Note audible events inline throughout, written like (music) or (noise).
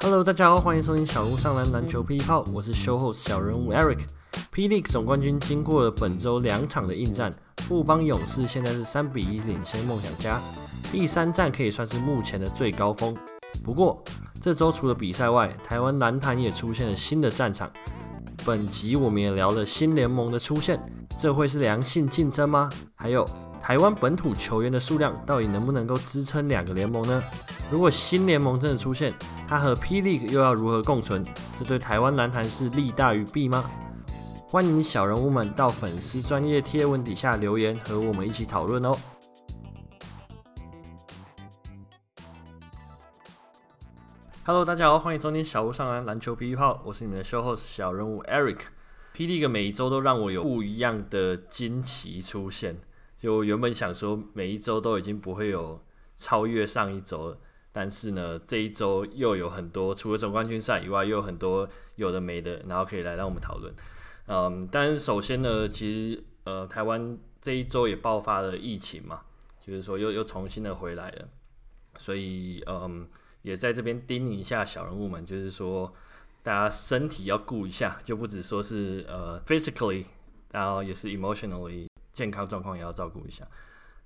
Hello，大家好，欢迎收听小人物上篮篮球 P 泡，我是 Show Host 小人物 Eric。霹雳总冠军经过了本周两场的应战，富邦勇士现在是三比一领先梦想家，第三战可以算是目前的最高峰。不过这周除了比赛外，台湾篮坛也出现了新的战场。本集我们也聊了新联盟的出现，这会是良性竞争吗？还有台湾本土球员的数量到底能不能够支撑两个联盟呢？如果新联盟真的出现，它和 P League 又要如何共存？这对台湾篮坛是利大于弊吗？欢迎小人物们到粉丝专业贴文底下留言，和我们一起讨论哦。Hello，大家好，欢迎收听小人物上篮篮球霹雳炮，我是你们的 Show Host 小人物 Eric。P League 每一周都让我有不一样的惊奇出现，就原本想说每一周都已经不会有超越上一周了，但是呢，这一周又有很多除了总冠军赛以外，又有很多有的没的，然后可以来让我们讨论。嗯，但是首先呢，其实呃，台湾这一周也爆发了疫情嘛，就是说又又重新的回来了，所以嗯，也在这边叮咛一下小人物们，就是说大家身体要顾一下，就不只说是呃 physically，然后也是 emotionally 健康状况也要照顾一下，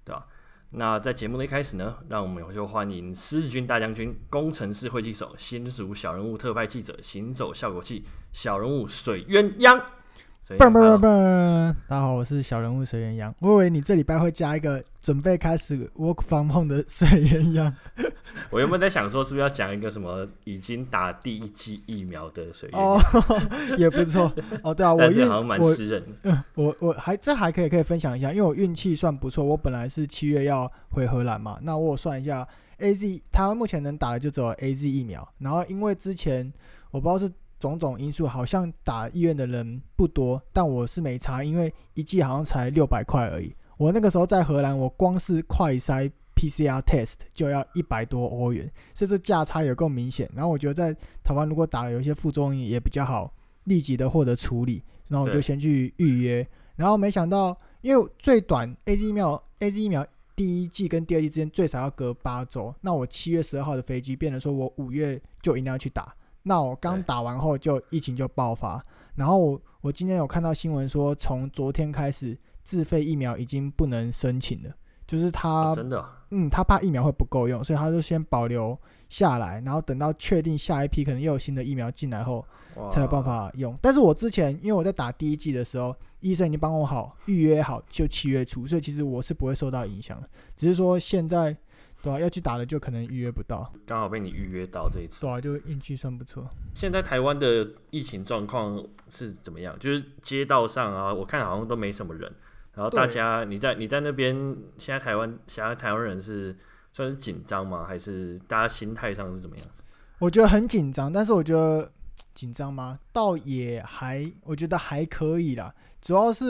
对吧？那在节目的一开始呢，让我们就欢迎狮子军大将军、工程师会计手、新竹小人物特派记者、行走效果器、小人物水鸳鸯。棒棒棒棒！大家好，我是小人物水鸳鸯。我以为你这礼拜会加一个准备开始 work from home 的水鸳鸯。我原本在想说，是不是要讲一个什么已经打第一剂疫苗的水鸳鸯？哦，也不错。哦，对啊，(laughs) 我运好像蛮私人的。我我还这还可以可以分享一下，因为我运气算不错。我本来是七月要回荷兰嘛，那我算一下，AZ 台湾目前能打的就只有 AZ 疫苗。然后因为之前我不知道是。种种因素，好像打医院的人不多，但我是没差，因为一剂好像才六百块而已。我那个时候在荷兰，我光是快筛 PCR test 就要一百多欧元，所以这价差也够明显。然后我觉得在台湾如果打了有一些副作用也比较好，立即的获得处理，然后我就先去预约。然后没想到，因为最短 AZ 疫苗，AZ 疫苗第一季跟第二季之间最少要隔八周，那我七月十二号的飞机，变成说我五月就一定要去打。那我刚打完后就疫情就爆发，然后我我今天有看到新闻说，从昨天开始自费疫苗已经不能申请了，就是他真的，嗯，他怕疫苗会不够用，所以他就先保留下来，然后等到确定下一批可能又有新的疫苗进来后，才有办法用。但是我之前因为我在打第一季的时候，医生已经帮我好预约好，就七月初，所以其实我是不会受到影响的，只是说现在。对啊，要去打的就可能预约不到，刚好被你预约到这一次。对啊，就运气算不错。现在台湾的疫情状况是怎么样？就是街道上啊，我看好像都没什么人。然后大家，你在你在那边，现在台湾现在台湾人是算是紧张吗？还是大家心态上是怎么样？我觉得很紧张，但是我觉得紧张吗？倒也还，我觉得还可以啦。主要是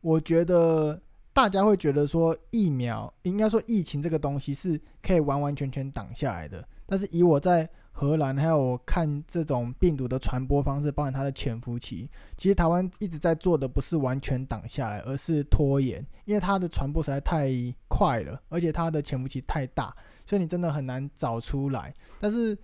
我觉得。大家会觉得说疫苗，应该说疫情这个东西是可以完完全全挡下来的。但是以我在荷兰，还有我看这种病毒的传播方式，包含它的潜伏期，其实台湾一直在做的不是完全挡下来，而是拖延，因为它的传播实在太快了，而且它的潜伏期太大，所以你真的很难找出来。但是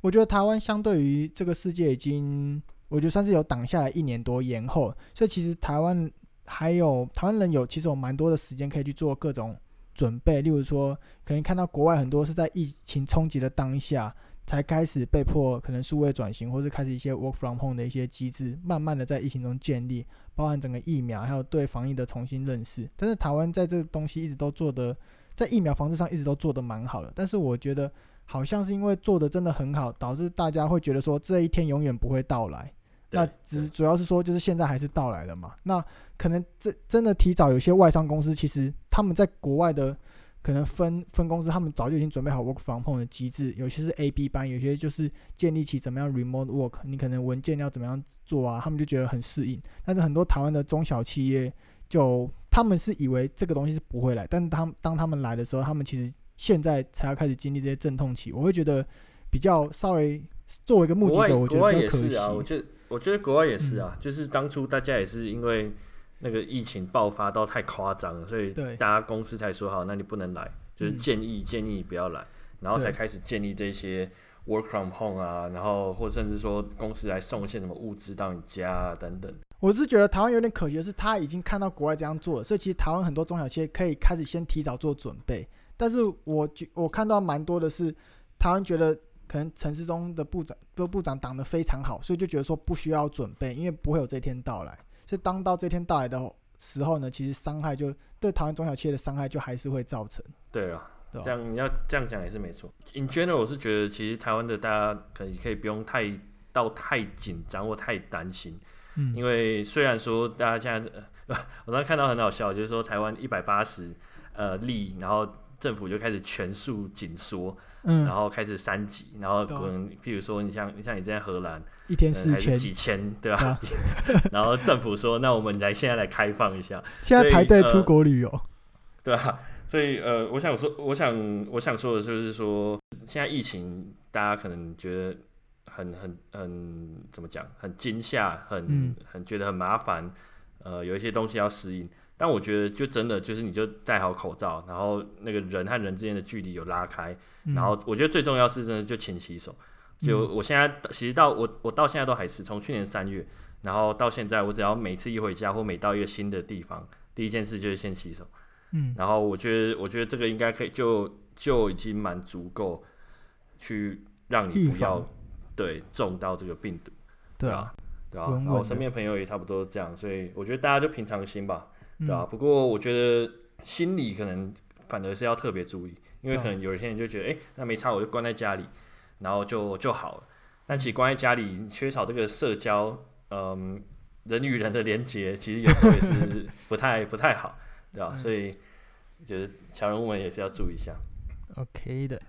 我觉得台湾相对于这个世界已经，我觉得算是有挡下来一年多延后，所以其实台湾。还有台湾人有其实有蛮多的时间可以去做各种准备，例如说，可能看到国外很多是在疫情冲击的当下才开始被迫可能数位转型，或是开始一些 work from home 的一些机制，慢慢的在疫情中建立，包含整个疫苗还有对防疫的重新认识。但是台湾在这个东西一直都做的，在疫苗防治上一直都做得蛮好的，但是我觉得好像是因为做的真的很好，导致大家会觉得说这一天永远不会到来。那只主要是说，就是现在还是到来了嘛。那可能这真的提早，有些外商公司其实他们在国外的可能分分公司，他们早就已经准备好 work from home 的机制。有些是 A B 班，有些就是建立起怎么样 remote work，你可能文件要怎么样做啊，他们就觉得很适应。但是很多台湾的中小企业，就他们是以为这个东西是不会来，但是他们当他们来的时候，他们其实现在才要开始经历这些阵痛期。我会觉得比较稍微作为一个目击者，我觉得比较可惜。我觉得，我觉得国外也是啊，嗯、就是当初大家也是因为那个疫情爆发到太夸张了，所以大家公司才说好，那你不能来，就是建议、嗯、建议不要来，然后才开始建立这些 work from home 啊，然后或甚至说公司来送一些什么物资到你家啊等等。我是觉得台湾有点可惜的是，他已经看到国外这样做了，所以其实台湾很多中小企业可以开始先提早做准备。但是我觉我看到蛮多的是，台湾觉得可能陈时中的部长都部长挡得非常好，所以就觉得说不需要准备，因为不会有这天到来。所以当到这天到来的时候呢，其实伤害就对台湾中小企业的伤害就还是会造成。对啊，对这样你要这样讲也是没错。In general，我是觉得其实台湾的大家可以可以不用太到太紧张或太担心，嗯，因为虽然说大家现在呃，(laughs) 我刚才看到很好笑，就是说台湾一百八十呃例，然后政府就开始全数紧缩。嗯，然后开始三级，然后可能譬如说，你像你像你在荷兰，一天四千几千，对吧？啊、(laughs) 然后政府说，那我们来现在来开放一下，现在排队出国旅游，呃、对吧、啊？所以呃，我想说，我想我想说的就是说，现在疫情大家可能觉得很很很怎么讲，很惊吓，很、嗯、很觉得很麻烦，呃，有一些东西要适应。但我觉得，就真的就是，你就戴好口罩，然后那个人和人之间的距离有拉开，嗯、然后我觉得最重要是真的就勤洗手。就我现在其实到我我到现在都还是从去年三月，然后到现在，我只要每次一回家或每到一个新的地方，第一件事就是先洗手。嗯，然后我觉得我觉得这个应该可以就就已经蛮足够去让你不要对中到这个病毒。对啊，对啊。然后我身边朋友也差不多这样，所以我觉得大家就平常心吧。对啊，不过我觉得心理可能反而是要特别注意，因为可能有一些人就觉得，哎、欸，那没差，我就关在家里，然后就就好了。但其实关在家里，缺少这个社交，嗯，人与人的连接，其实有时候也是不太不太好，对吧？所以我觉得小人物们也是要注意一下。OK 的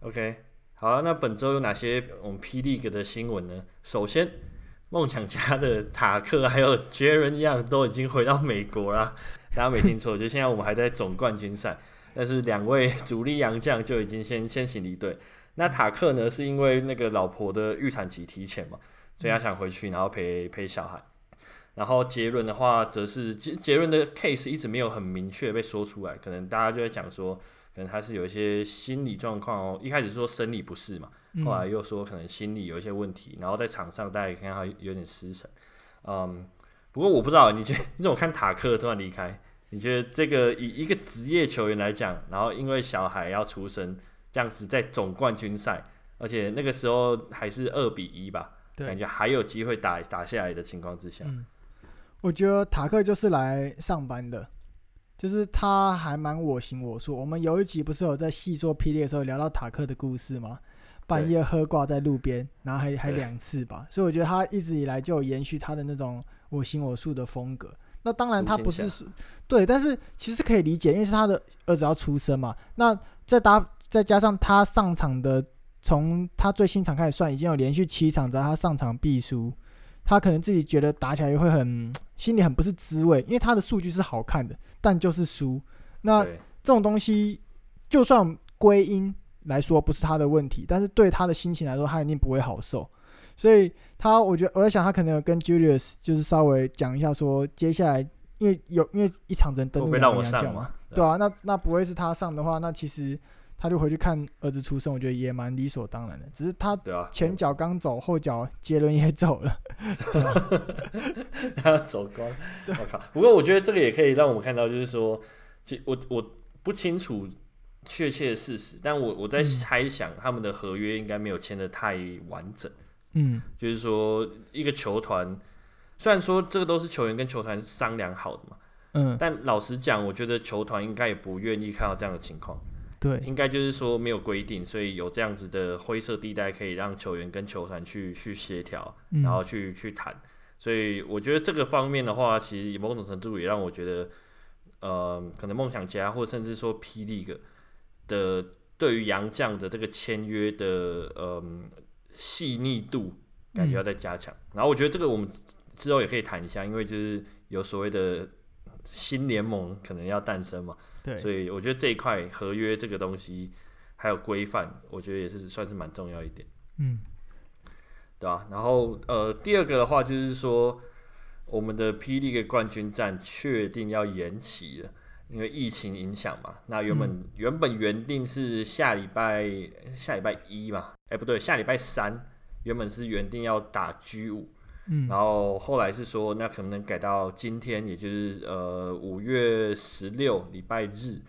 ，OK，好啊，那本周有哪些我们 P. League 的新闻呢？首先。梦想家的塔克还有杰伦一样都已经回到美国了，(laughs) 大家没听错，就现在我们还在总冠军赛，但是两位主力洋将就已经先先行离队。那塔克呢，是因为那个老婆的预产期提前嘛，所以他想回去，然后陪陪小孩。然后杰伦的话，则是杰杰伦的 case 一直没有很明确被说出来，可能大家就在讲说，可能他是有一些心理状况哦，一开始说生理不适嘛。后来又说可能心理有一些问题，然后在场上大家也看到有点失神。嗯，不过我不知道，你觉得你怎么看塔克突然离开？你觉得这个以一个职业球员来讲，然后因为小孩要出生，这样子在总冠军赛，而且那个时候还是二比一吧，对，感觉还有机会打打下来的情况之下，嗯，我觉得塔克就是来上班的，就是他还蛮我行我素。我们有一集不是有在细说霹雳的时候聊到塔克的故事吗？半夜喝挂在路边，然后还还两次吧，所以我觉得他一直以来就有延续他的那种我行我素的风格。那当然他不是对，但是其实可以理解，因为是他的儿子要出生嘛。那再搭再加上他上场的，从他最新场开始算，已经有连续七场，只要他上场必输，他可能自己觉得打起来会很心里很不是滋味，因为他的数据是好看的，但就是输。那这种东西就算归因。来说不是他的问题，但是对他的心情来说，他一定不会好受。所以他，我觉得我在想，他可能有跟 Julius 就是稍微讲一下，说接下来因为有因为一场人登陆两个洋将嘛，对啊，那那不会是他上的话，那其实他就回去看儿子出生，我觉得也蛮理所当然的。只是他前脚刚走，后脚杰伦也走了，(laughs) 他走光。我靠！不过我觉得这个也可以让我们看到，就是说，其我我不清楚。确切的事实，但我我在猜想，他们的合约应该没有签的太完整。嗯，就是说一个球团，虽然说这个都是球员跟球团商量好的嘛，嗯，但老实讲，我觉得球团应该也不愿意看到这样的情况。对，应该就是说没有规定，所以有这样子的灰色地带，可以让球员跟球团去去协调，然后去去谈。所以我觉得这个方面的话，其实某种程度也让我觉得，呃，可能梦想家或甚至说 P. League 的对于杨绛的这个签约的嗯细腻度，感觉要再加强。嗯、然后我觉得这个我们之后也可以谈一下，因为就是有所谓的新联盟可能要诞生嘛。对。所以我觉得这一块合约这个东西还有规范，我觉得也是算是蛮重要一点。嗯。对吧？然后呃，第二个的话就是说，我们的 P. League 冠军战确定要延期了，因为疫情影响嘛。那原本、嗯、原本原定是下礼拜下礼拜一嘛，哎、欸、不对，下礼拜三原本是原定要打 G 五，嗯，然后后来是说那可能改到今天，也就是呃五月十六礼拜日。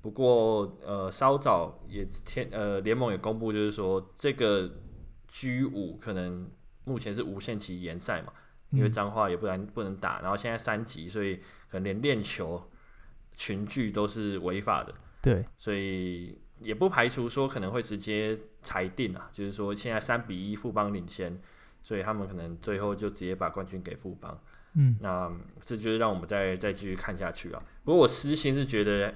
不过呃稍早也天呃联盟也公布，就是说这个 G 五可能目前是无限期延赛嘛。因为脏话也不然不能打，然后现在三级，所以可能连练球群聚都是违法的。对，所以也不排除说可能会直接裁定啊，就是说现在三比一富邦领先，所以他们可能最后就直接把冠军给富邦。嗯，那这就是让我们再再继续看下去啊。不过我私心是觉得。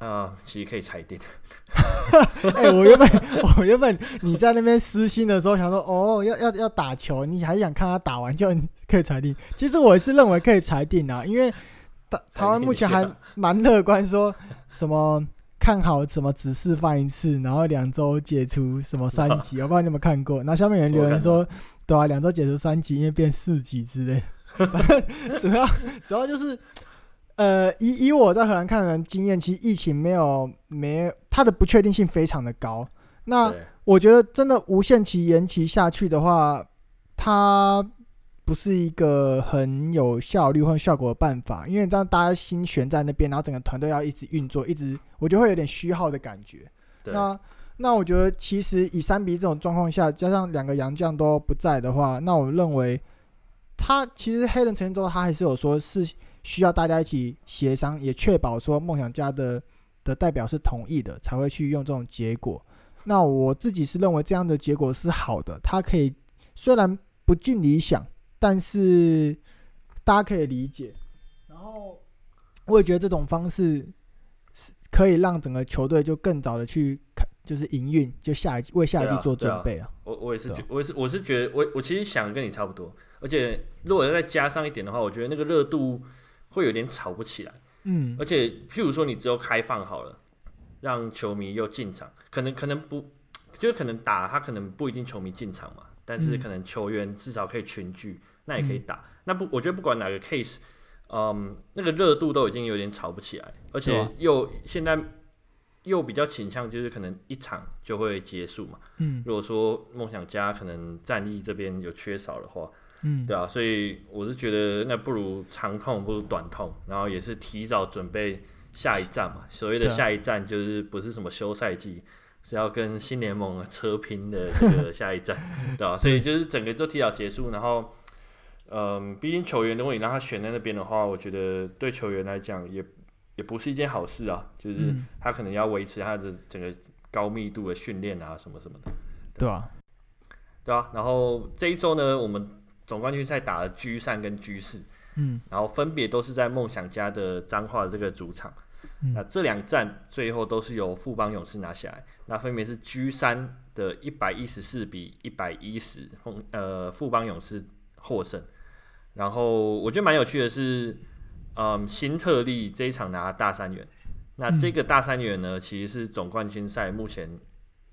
啊、呃，其实可以裁定。(laughs) 哎、欸，我原本我原本你在那边私心的时候，想说哦，要要要打球，你还想看他打完就可以裁定。其实我是认为可以裁定啊，因为台台湾目前还蛮乐观，说什么 (laughs) 看好什么只示范一次，然后两周解除什么三级，(laughs) 我不知道你有没有看过。然后下面有人留言说，对啊，两周解除三级，因为变四级之类。反正主要主要就是。呃，以以我在荷兰看的经验，其实疫情没有没它的不确定性非常的高。那我觉得真的无限期延期下去的话，它不是一个很有效率或效果的办法，因为这样大家心悬在那边，然后整个团队要一直运作，一直我觉得会有点虚耗的感觉。那那我觉得其实以三比这种状况下，加上两个洋将都不在的话，那我认为他其实黑人陈建州他还是有说是。需要大家一起协商，也确保说梦想家的的代表是同意的，才会去用这种结果。那我自己是认为这样的结果是好的，他可以虽然不尽理想，但是大家可以理解。然后我也觉得这种方式是可以让整个球队就更早的去看，就是营运，就下一季为下一季做准备啊。啊我我也是觉，我也是我是觉得，我我其实想跟你差不多，而且如果再加上一点的话，我觉得那个热度。会有点吵不起来，嗯，而且譬如说你只有开放好了，让球迷又进场，可能可能不，就可能打他可能不一定球迷进场嘛，但是可能球员至少可以群聚，那也可以打。嗯、那不，我觉得不管哪个 case，嗯，那个热度都已经有点炒不起来，而且又现在又比较倾向就是可能一场就会结束嘛，嗯，如果说梦想家可能战力这边有缺少的话。嗯，对啊，所以我是觉得那不如长痛不如短痛，然后也是提早准备下一站嘛。所谓的下一站就是不是什么休赛季，是要跟新联盟车拼的这个下一站，(laughs) 对啊，所以就是整个都提早结束，然后，嗯，毕竟球员如果你让他选在那边的话，我觉得对球员来讲也也不是一件好事啊。就是他可能要维持他的整个高密度的训练啊，什么什么的。对啊，对啊，然后这一周呢，我们。总冠军赛打了 G 三跟 G 四，嗯，然后分别都是在梦想家的彰化的这个主场，嗯、那这两战最后都是由富邦勇士拿下来，那分别是 G 三的一百一十四比一百一十，呃富邦勇士获胜，然后我觉得蛮有趣的是，嗯，新特利这一场拿大三元，那这个大三元呢，其实是总冠军赛目前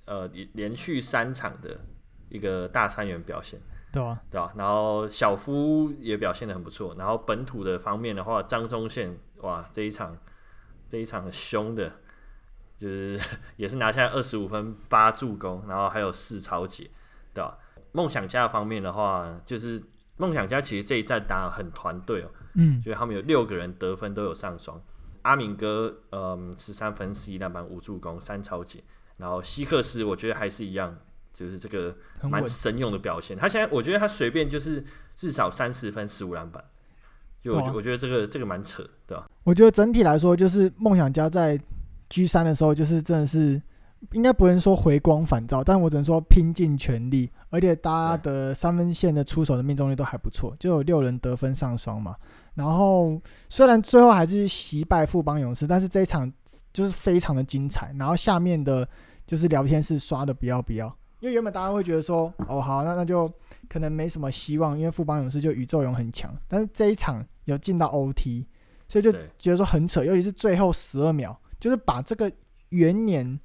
呃连续三场的一个大三元表现。对啊，对啊，然后小夫也表现的很不错。然后本土的方面的话，张宗宪哇，这一场这一场很凶的，就是 (laughs) 也是拿下二十五分八助攻，然后还有四抄截，对吧？梦想家方面的话，就是梦想家其实这一战打得很团队哦，嗯，所以他们有六个人得分都有上双，阿明哥嗯十三分十一篮板五助攻三超截，然后希克斯我觉得还是一样。就是这个蛮神勇的表现，他现在我觉得他随便就是至少三十分十五篮板，就我觉我觉得这个这个蛮扯，对吧？我觉得整体来说，就是梦想家在 G 三的时候，就是真的是应该不能说回光返照，但我只能说拼尽全力，而且大家的三分线的出手的命中率都还不错，就有六人得分上双嘛。然后虽然最后还是惜败富邦勇士，但是这一场就是非常的精彩。然后下面的就是聊天室刷的不要不要。因为原本大家会觉得说，哦好，那那就可能没什么希望，因为富邦勇士就宇宙勇很强，但是这一场有进到 OT，所以就觉得说很扯，尤其是最后十二秒，就是把这个元年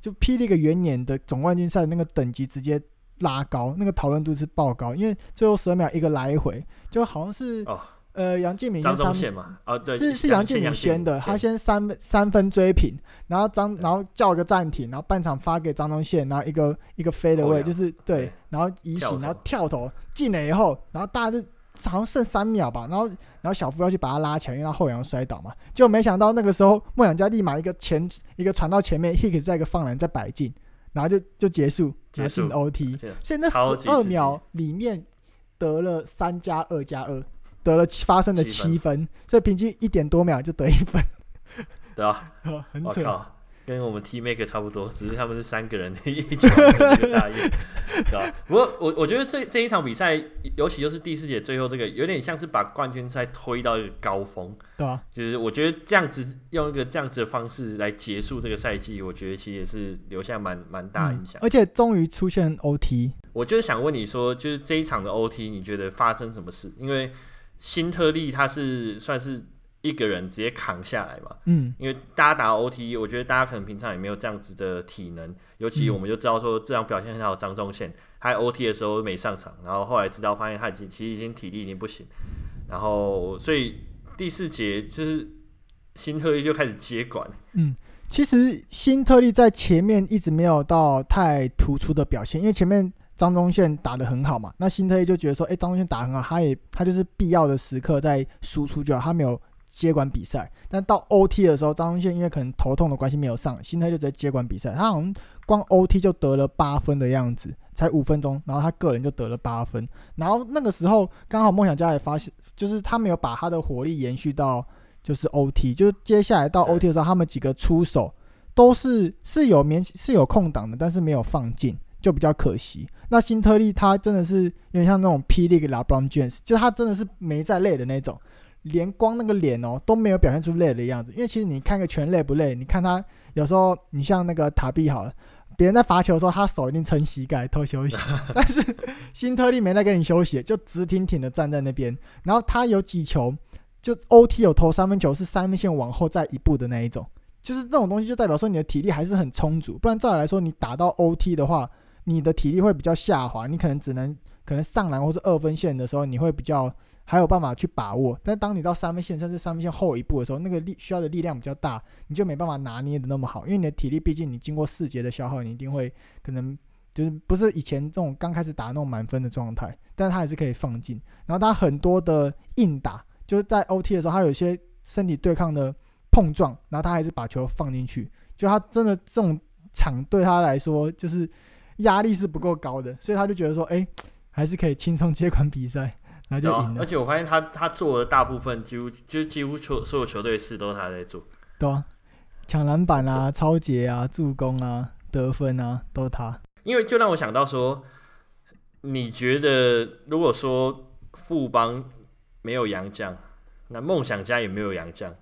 就霹雳个元年的总冠军赛那个等级直接拉高，那个讨论度是爆高，因为最后十二秒一个来回，就好像是。哦。呃，杨建民先三嘛，哦对，是是杨建民先的，他先三三分追平，然后张然后叫个暂停，然后半场发给张宗宪，然后一个一个飞的位，就是对，对，然后移形，然后跳投进了以后，然后大家就好像剩三秒吧，然后然后小夫要去把他拉起来，因为他后仰摔倒嘛，就没想到那个时候梦想家立马一个前一个传到前面，Hicks 再一个放篮再摆进，然后就就结束，结束 OT，所以那十二秒里面得了三加二加二。得了发生了七分，所以平均一点多秒就得一分，对啊，(laughs) 很扯，跟我们 T Maker 差不多，只是他们是三个人 (laughs) 一起玩这个大业，对吧？不过我我觉得这这一场比赛，尤其就是第四节最后这个，有点像是把冠军赛推到一个高峰，对啊，就是我觉得这样子用一个这样子的方式来结束这个赛季，我觉得其实也是留下蛮蛮大影响，而且终于出现 OT，我就是想问你说，就是这一场的 OT，你觉得发生什么事？因为新特利他是算是一个人直接扛下来嘛？嗯，因为大家打 OT，我觉得大家可能平常也没有这样子的体能，尤其我们就知道说这样表现很好，张宗宪他 OT 的时候没上场，然后后来知道发现他已经其实已经体力已经不行，然后所以第四节就是新特利就开始接管。嗯，其实新特利在前面一直没有到太突出的表现，因为前面。张宗宪打得很好嘛，那新特利就觉得说，哎、欸，张宗宪打得很好，他也他就是必要的时刻在输出就好，他没有接管比赛。但到 OT 的时候，张宗宪因为可能头痛的关系没有上，辛特利就直接接管比赛。他好像光 OT 就得了八分的样子，才五分钟，然后他个人就得了八分。然后那个时候刚好梦想家也发现，就是他没有把他的火力延续到就是 OT，就是接下来到 OT 的时候，他们几个出手都是是有免是有空档的，但是没有放进。就比较可惜。那辛特利他真的是有点像那种霹雳 LeBron James，就是他真的是没在累的那种，连光那个脸哦都没有表现出累的样子。因为其实你看个全累不累？你看他有时候，你像那个塔比好了，别人在罚球的时候，他手一定撑膝盖偷休息，(laughs) 但是新特利没在跟你休息，就直挺挺的站在那边。然后他有几球，就 OT 有投三分球，是三分线往后再一步的那一种，就是这种东西就代表说你的体力还是很充足。不然照理来说，你打到 OT 的话。你的体力会比较下滑，你可能只能可能上篮或是二分线的时候，你会比较还有办法去把握。但当你到三分线甚至三分线后一步的时候，那个力需要的力量比较大，你就没办法拿捏的那么好，因为你的体力毕竟你经过四节的消耗，你一定会可能就是不是以前这种刚开始打那种满分的状态，但他还是可以放进。然后他很多的硬打，就是在 OT 的时候，他有些身体对抗的碰撞，然后他还是把球放进去。就他真的这种场对他来说就是。压力是不够高的，所以他就觉得说，哎、还是可以轻松接管比赛，然后就赢了、啊。而且我发现他他做的大部分几乎就几乎所所有球队事都是他在做，对啊，抢篮板啊、超截啊、助攻啊、得分啊，都是他。因为就让我想到说，你觉得如果说富邦没有杨将，那梦想家也没有杨将，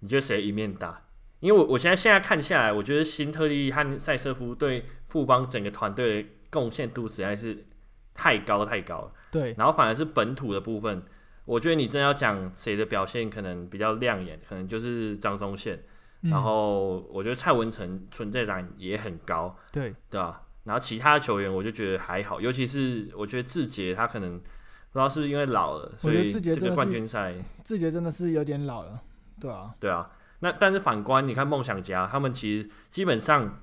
你觉得谁一面大？因为我我现在现在看下来，我觉得新特利和塞瑟夫对富邦整个团队的贡献度实在是太高太高了。对，然后反而是本土的部分，我觉得你真要讲谁的表现可能比较亮眼，可能就是张宗宪。嗯、然后我觉得蔡文诚存在感也很高。对，对吧？然后其他球员我就觉得还好，尤其是我觉得志杰他可能不知道是不是因为老了，所以这个冠军赛志杰真的是有点老了。对啊，对啊。那但是反观你看梦想家，他们其实基本上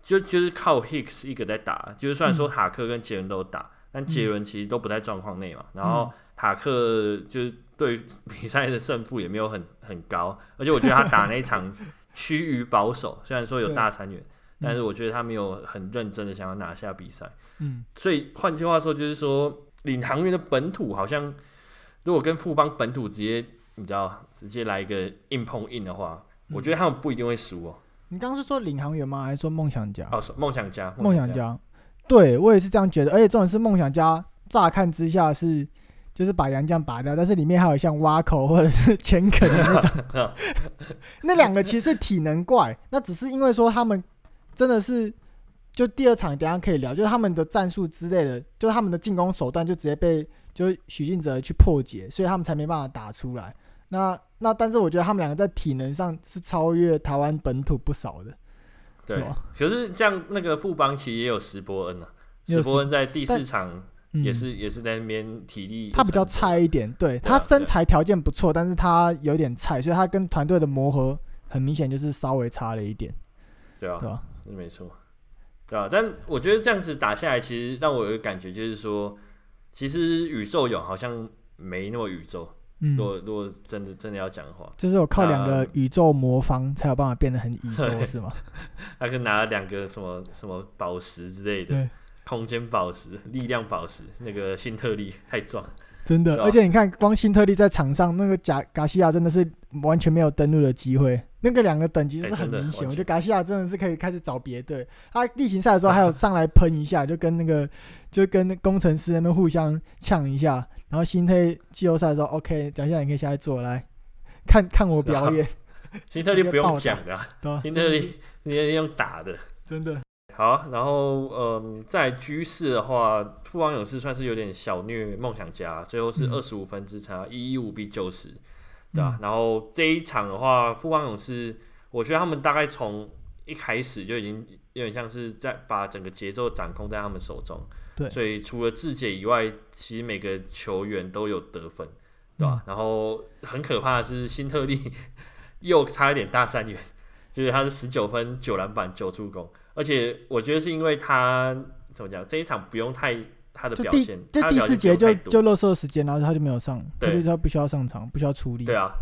就就是靠 Hicks 一个在打，就是虽然说塔克跟杰伦都打，嗯、但杰伦其实都不在状况内嘛。嗯、然后塔克就是对比赛的胜负也没有很很高，而且我觉得他打那一场 (laughs) 趋于保守，虽然说有大三元，但是我觉得他没有很认真的想要拿下比赛。嗯，所以换句话说，就是说领航员的本土好像如果跟富邦本土直接。你知道，直接来一个硬碰硬的话，嗯、我觉得他们不一定会输哦。你刚刚是说领航员吗？还是说梦想家？哦，梦想家，梦想家。对，我也是这样觉得，而且重点是梦想家，乍看之下是就是把杨绛拔掉，但是里面还有像挖口或者是前肯的那种。(laughs) 那两个其实是体能怪，那只是因为说他们真的是，就第二场等下可以聊，就是他们的战术之类的，就是他们的进攻手段就直接被就许晋哲去破解，所以他们才没办法打出来。那那，但是我觉得他们两个在体能上是超越台湾本土不少的。对，可是像那个富邦其实也有石波恩啊，史伯恩在第四场也是也是在那边体力，他比较菜一点，对，他身材条件不错，但是他有点菜，所以他跟团队的磨合很明显就是稍微差了一点。对啊，对啊，是没错，对啊，但我觉得这样子打下来，其实让我有个感觉就是说，其实宇宙勇好像没那么宇宙。嗯，如果如果真的真的要讲的话，就是我靠两个宇宙魔方才有办法变得很宇宙，(laughs) 是吗？他就拿了两个什么什么宝石之类的，对，空间宝石、力量宝石，那个新特利太壮。真的，而且你看，光新特利在场上，那个贾贾西亚真的是完全没有登陆的机会。那个两个等级是很明显，我觉得贾西亚真的是可以开始找别队。他例行赛的时候还有上来喷一下，就跟那个就跟工程师那边互相呛一下。然后新特利季后赛的时候，OK，讲一下你可以下来做来看看我表演。(laughs) 新特利不用讲的，新特利直接用打的，真的。好，然后嗯，在居士的话，富邦勇士算是有点小虐梦想家，最后是二十五分之差，一一五比九十，对吧？然后这一场的话，富邦勇士，我觉得他们大概从一开始就已经有点像是在把整个节奏掌控在他们手中，对。所以除了志杰以外，其实每个球员都有得分，对吧？嗯、然后很可怕的是，新特利 (laughs) 又差一点大三元，就是他是十九分九篮板九助攻。而且我觉得是因为他怎么讲，这一场不用太他的表现，就第四节就就垃圾时间，然后他就没有上，对，他就他不需要上场，不需要出力。对啊，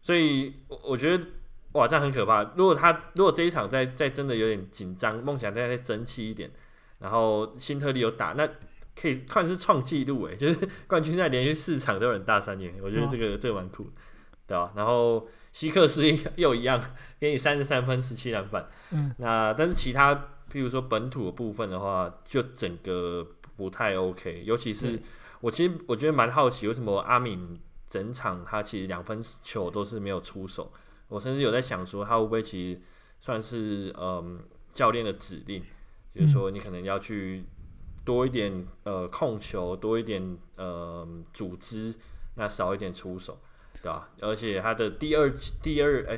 所以我觉得哇，这样很可怕。如果他如果这一场再再真的有点紧张，梦想再再争气一点，然后新特利有打，那可以看是创纪录诶，就是 (laughs) 冠军赛连续四场都有人大三元，我觉得这个、哦、这个蛮酷，对吧、啊？然后。希克斯 (laughs) 又一样，给你三十三分、十七篮板。嗯，那但是其他，譬如说本土的部分的话，就整个不太 OK。尤其是我其实我觉得蛮好奇，为什么阿敏整场他其实两分球都是没有出手。我甚至有在想说，他会不会其实算是嗯教练的指令，就是说你可能要去多一点呃控球，多一点呃组织，那少一点出手。对吧？而且他的第二第二哎，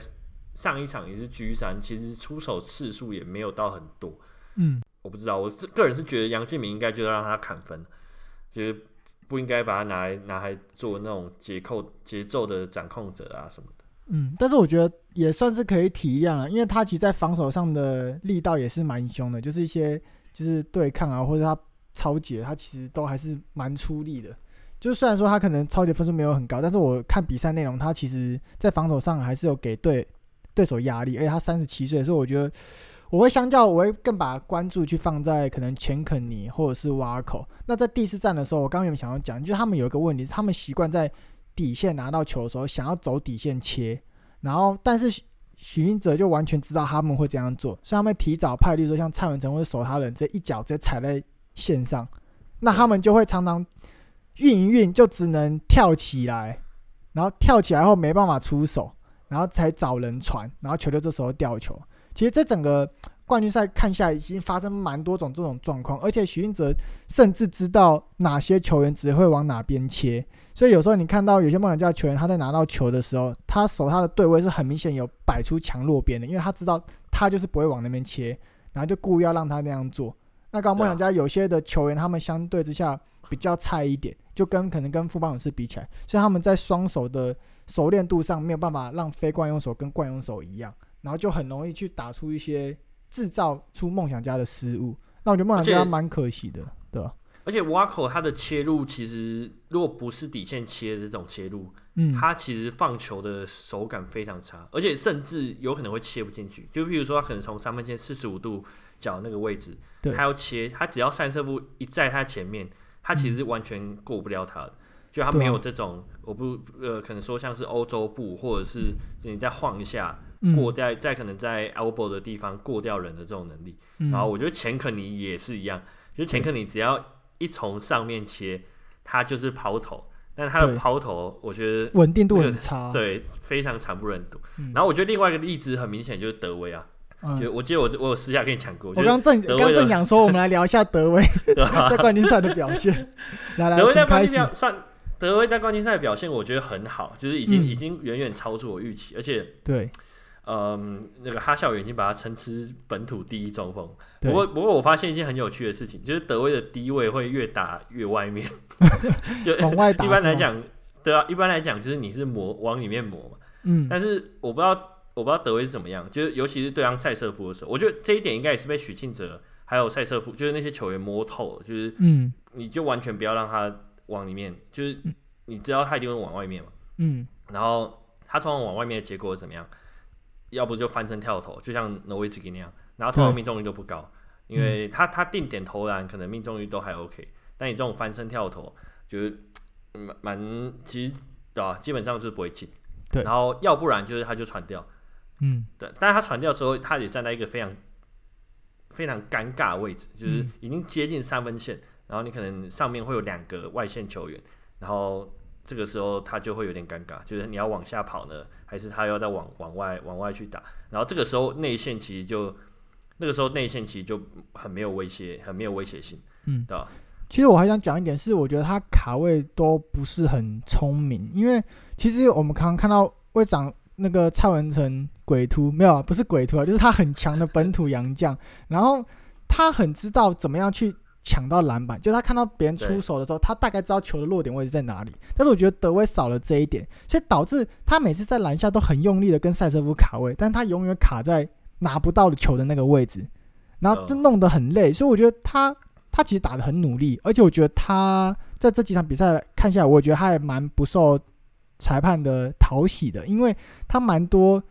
上一场也是 G 三，其实出手次数也没有到很多。嗯，我不知道，我是个人是觉得杨敬敏应该就让他砍分，就是不应该把他拿来拿来做那种节扣节奏的掌控者啊什么的。嗯，但是我觉得也算是可以体谅了，因为他其实，在防守上的力道也是蛮凶的，就是一些就是对抗啊，或者他抄截，他其实都还是蛮出力的。就虽然说他可能超级分数没有很高，但是我看比赛内容，他其实在防守上还是有给对对手压力。而且他三十七岁，所以我觉得我会相较，我会更把关注去放在可能钱肯尼或者是挖口。那在第四战的时候，我刚刚有想要讲，就是他们有一个问题，他们习惯在底线拿到球的时候想要走底线切，然后但是许晋哲就完全知道他们会这样做，所以他们提早派，例如说像蔡文成或者守他人，这一脚直接踩在线上，那他们就会常常。运一运就只能跳起来，然后跳起来后没办法出手，然后才找人传，然后球队这时候掉球。其实这整个冠军赛看下来，已经发生蛮多种这种状况，而且许晋哲甚至知道哪些球员只会往哪边切，所以有时候你看到有些梦想家球员他在拿到球的时候，他守他的对位是很明显有摆出强弱边的，因为他知道他就是不会往那边切，然后就故意要让他那样做。那刚刚梦想家有些的球员，他们相对之下。比较菜一点，就跟可能跟富邦勇士比起来，所以他们在双手的熟练度上没有办法让非惯用手跟惯用手一样，然后就很容易去打出一些制造出梦想家的失误。那我觉得梦想家蛮可惜的，对吧？而且瓦口他的切入其实如果不是底线切的这种切入，嗯，他其实放球的手感非常差，而且甚至有可能会切不进去。就比如说他可能从三分线四十五度角那个位置，他要切，他只要散射步一在他前面。他其实是完全过不了他的，就他没有这种，我不呃，可能说像是欧洲步，或者是你再晃一下过掉，再可能在 elbow 的地方过掉人的这种能力。然后我觉得钱肯尼也是一样，就是钱肯尼只要一从上面切，他就是抛投，但他的抛投我觉得稳定度很差，对，非常惨不忍睹。然后我觉得另外一个例子很明显就是德威啊。就我记得我我有私下跟你讲过，我刚正刚正想说，我们来聊一下 (laughs) 德威在冠军赛的表现。来来，德威在冠军赛算德威在冠军赛的表现，我觉得很好，就是已经已经远远超出我预期，而且对，嗯，那个哈校园已经把他称之本土第一中锋。不过，不过我发现一件很有趣的事情，就是德威的低位会越打越外面，(laughs) 就往外打。一般来讲，对啊，一般来讲就是你是磨往里面磨嘛。嗯。但是我不知道，我不知道德威是怎么样，就是尤其是对上赛瑟夫的时候，我觉得这一点应该也是被许晋哲还有赛瑟夫，就是那些球员摸透了，就是嗯，你就完全不要让他往里面，就是你知道他一定会往外面嘛。嗯。然后他通常往外面的结果是怎么样？要不就翻身跳投，就像诺维茨基那样，然后投篮命中率都不高，因为他他定点投篮可能命中率都还 OK，但你这种翻身跳投，就是蛮蛮其实对吧？基本上就是不会进。对，然后要不然就是他就传掉，嗯，对，但是他传掉的时候，他也站在一个非常非常尴尬的位置，就是已经接近三分线，然后你可能上面会有两个外线球员，然后。这个时候他就会有点尴尬，就是你要往下跑呢，还是他要再往往外往外去打？然后这个时候内线其实就那个时候内线其实就很没有威胁，很没有威胁性，嗯，对吧？其实我还想讲一点是，我觉得他卡位都不是很聪明，因为其实我们刚刚看到会长那个蔡文成鬼图没有啊？不是鬼图啊，就是他很强的本土洋将，然后他很知道怎么样去。抢到篮板，就他看到别人出手的时候，他大概知道球的落点位置在哪里。但是我觉得德威少了这一点，所以导致他每次在篮下都很用力的跟赛瑟夫卡位，但他永远卡在拿不到的球的那个位置，然后就弄得很累。所以我觉得他他其实打的很努力，而且我觉得他在这几场比赛看下来，我觉得他还蛮不受裁判的讨喜的，因为他蛮多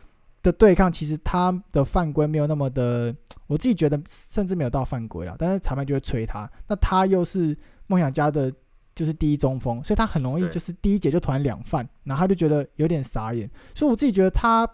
的对抗，其实他的犯规没有那么的。我自己觉得甚至没有到犯规了，但是裁判就会吹他。那他又是梦想家的，就是第一中锋，所以他很容易就是第一节就突然两犯，然后他就觉得有点傻眼。所以我自己觉得他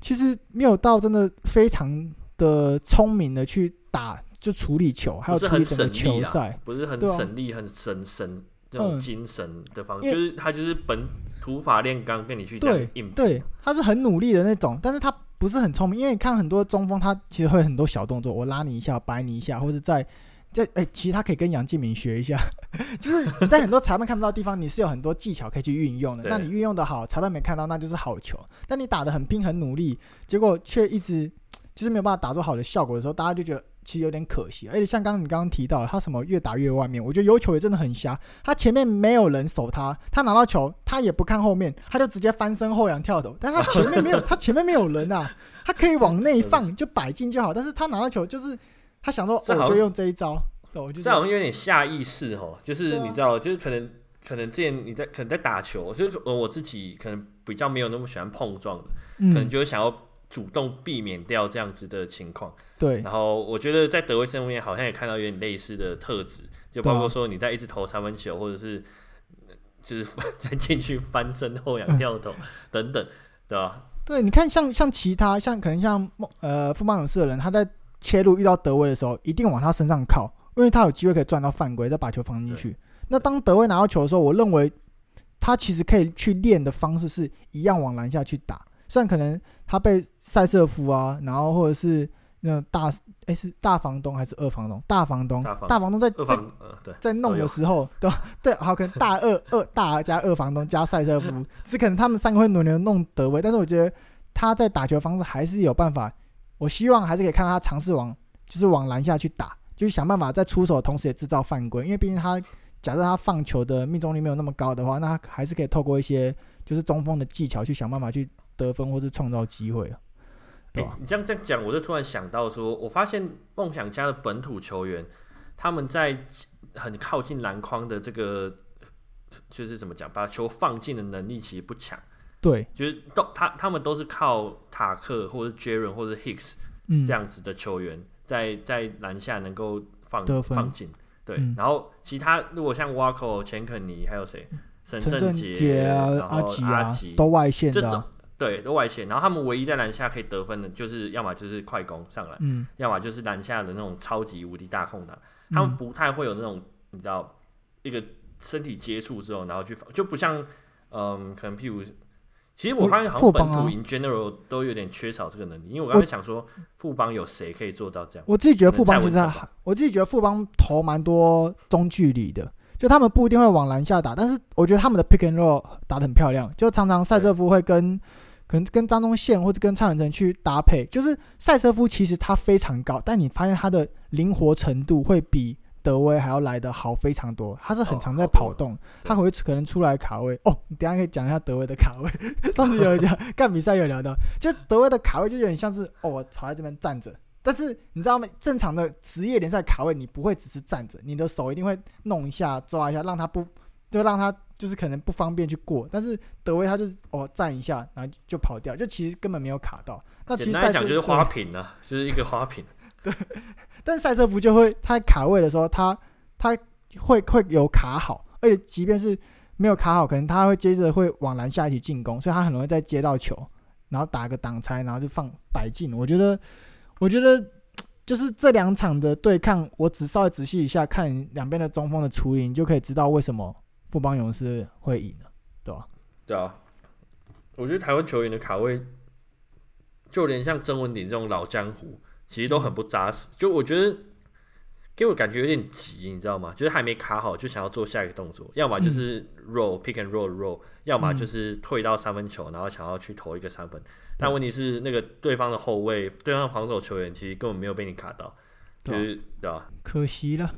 其实没有到真的非常的聪明的去打，就处理球，还有处理整个球赛，不是很省力、很省省这种精神的方式，就是他就是本土法炼钢跟你去对对，他是很努力的那种，但是他。不是很聪明，因为你看很多中锋，他其实会很多小动作，我拉你一下，掰你一下，或者在在哎、欸，其实他可以跟杨敬敏学一下，(laughs) 就是你在很多裁判看不到的地方，你是有很多技巧可以去运用的。那你运用的好，裁判没看到，那就是好球。但你打的很拼很努力，结果却一直就是没有办法打出好的效果的时候，大家就觉得。其实有点可惜，而且像刚刚你刚刚提到，他什么越打越外面，我觉得有球也真的很瞎。他前面没有人守他，他拿到球他也不看后面，他就直接翻身后仰跳投。但他前面没有，(laughs) 他前面没有人啊，他可以往内放就摆进就好。但是他拿到球就是他想说，我就用这一招。我就这好像有点下意识哦，就是你知道，就是可能可能之前你在可能在打球，就是我自己可能比较没有那么喜欢碰撞的，可能就是想要。主动避免掉这样子的情况，对。然后我觉得在德威身边好像也看到有点类似的特质，就包括说你在一直投三分球，或者是就是再 (laughs) 进去翻身后仰 (laughs) 跳投等等，对吧？对，你看像像其他像可能像呃富邦勇士的人，他在切入遇到德威的时候，一定往他身上靠，因为他有机会可以赚到犯规，再把球放进去。那当德威拿到球的时候，我认为他其实可以去练的方式是一样往篮下去打。虽然可能他被塞瑟夫啊，然后或者是那种大诶、欸，是大房东还是二房东？大房东，大房，东在在、弄的时候，对吧？对，好，可能大二 (laughs) 二大加二房东加塞瑟夫，只可能他们三个会轮流弄德威，但是我觉得他在打球方式还是有办法。我希望还是可以看到他尝试往就是往篮下去打，就是想办法在出手的同时也制造犯规，因为毕竟他假设他放球的命中率没有那么高的话，那他还是可以透过一些就是中锋的技巧去想办法去。得分或是创造机会啊！哎、欸，你这样这样讲，我就突然想到说，我发现梦想家的本土球员，他们在很靠近篮筐的这个，就是怎么讲，把球放进的能力其实不强。对，就是都他他们都是靠塔克或者 Jaren 或者 Hicks 这样子的球员，嗯、在在篮下能够放放进。对，嗯、然后其他如果像 Wako、钱肯尼还有谁，沈正杰啊、阿吉啊，都外线的、啊。对，都外线，然后他们唯一在篮下可以得分的，就是要么就是快攻上来，嗯，要么就是篮下的那种超级无敌大空档，嗯、他们不太会有那种你知道一个身体接触之后，然后去就不像嗯，可能譬如，其实我发现好像本土 in general 都有点缺少这个能力，因为我刚才想说富邦有谁可以做到这样，我自己觉得富邦其实我自己觉得富邦投蛮多中距离的，就他们不一定会往篮下打，但是我觉得他们的 pick and roll 打得很漂亮，就常常赛瑟夫会跟可能跟张宗宪或者跟蔡文诚去搭配，就是赛车夫其实他非常高，但你发现他的灵活程度会比德威还要来得好非常多。他是很常在跑动，哦、他会可能出来卡位。哦，你等下可以讲一下德威的卡位。(laughs) 上次有讲干比赛有聊到，就德威的卡位就有点像是哦，我跑在这边站着。但是你知道吗？正常的职业联赛卡位，你不会只是站着，你的手一定会弄一下、抓一下，让他不。就让他就是可能不方便去过，但是德威他就是哦站一下，然后就跑掉，就其实根本没有卡到。那其实赛车讲就是花瓶啊，就是一个花瓶。(laughs) 对，但是赛车服就会他卡位的时候，他他会会有卡好，而且即便是没有卡好，可能他会接着会往篮下一起进攻，所以他很容易再接到球，然后打个挡拆，然后就放摆进。我觉得，我觉得就是这两场的对抗，我只稍微仔细一下看两边的中锋的处理，你就可以知道为什么。富邦勇士会赢的，对吧？对啊，我觉得台湾球员的卡位，就连像曾文鼎这种老江湖，其实都很不扎实。就我觉得，给我感觉有点急，你知道吗？就是还没卡好，就想要做下一个动作，要么就是 roll、嗯、pick and roll roll，要么就是退到三分球，然后想要去投一个三分。但问题是，那个对方的后卫、对方的防守球员，其实根本没有被你卡到，就是对吧？可惜了。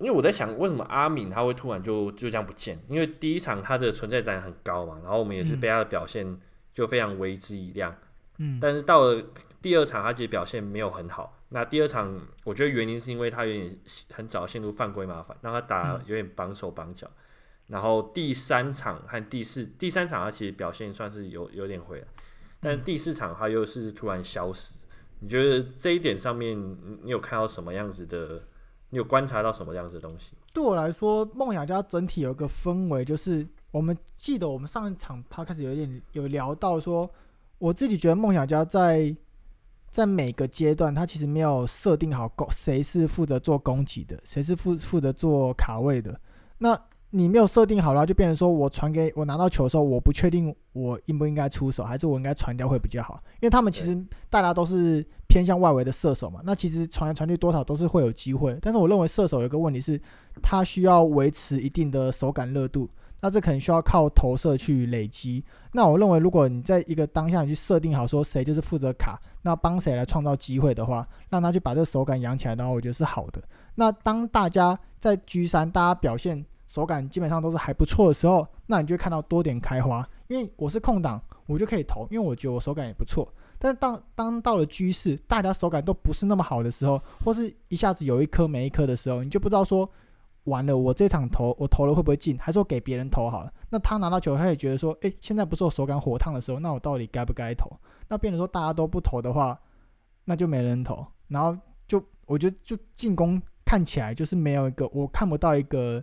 因为我在想，为什么阿敏他会突然就就这样不见？因为第一场他的存在感很高嘛，然后我们也是被他的表现就非常为之一亮。嗯，但是到了第二场，他其实表现没有很好。那第二场，我觉得原因是因为他有点很早陷入犯规麻烦，让他打有点绑手绑脚。然后第三场和第四，第三场他其实表现算是有有点回来，但是第四场他又是突然消失。你觉得这一点上面，你有看到什么样子的？你有观察到什么样子的东西？对我来说，梦想家整体有一个氛围，就是我们记得我们上一场他开始有点有聊到说，我自己觉得梦想家在在每个阶段，他其实没有设定好攻谁是负责做攻击的，谁是负负责做卡位的。那你没有设定好了，就变成说我传给我拿到球的时候，我不确定我应不应该出手，还是我应该传掉会比较好。因为他们其实大家都是偏向外围的射手嘛，那其实传来传去多少都是会有机会。但是我认为射手有一个问题是，他需要维持一定的手感热度，那这可能需要靠投射去累积。那我认为如果你在一个当下你去设定好说谁就是负责卡，那帮谁来创造机会的话，让他去把这个手感养起来的话，我觉得是好的。那当大家在 G 三大家表现。手感基本上都是还不错的时候，那你就看到多点开花。因为我是空档，我就可以投，因为我觉得我手感也不错。但是当当到了 G4，大家手感都不是那么好的时候，或是一下子有一颗没一颗的时候，你就不知道说完了，我这场投我投了会不会进，还是我给别人投好了？那他拿到球，他也觉得说，诶，现在不是我手感火烫的时候，那我到底该不该投？那变成说大家都不投的话，那就没人投，然后就我觉得就进攻看起来就是没有一个，我看不到一个。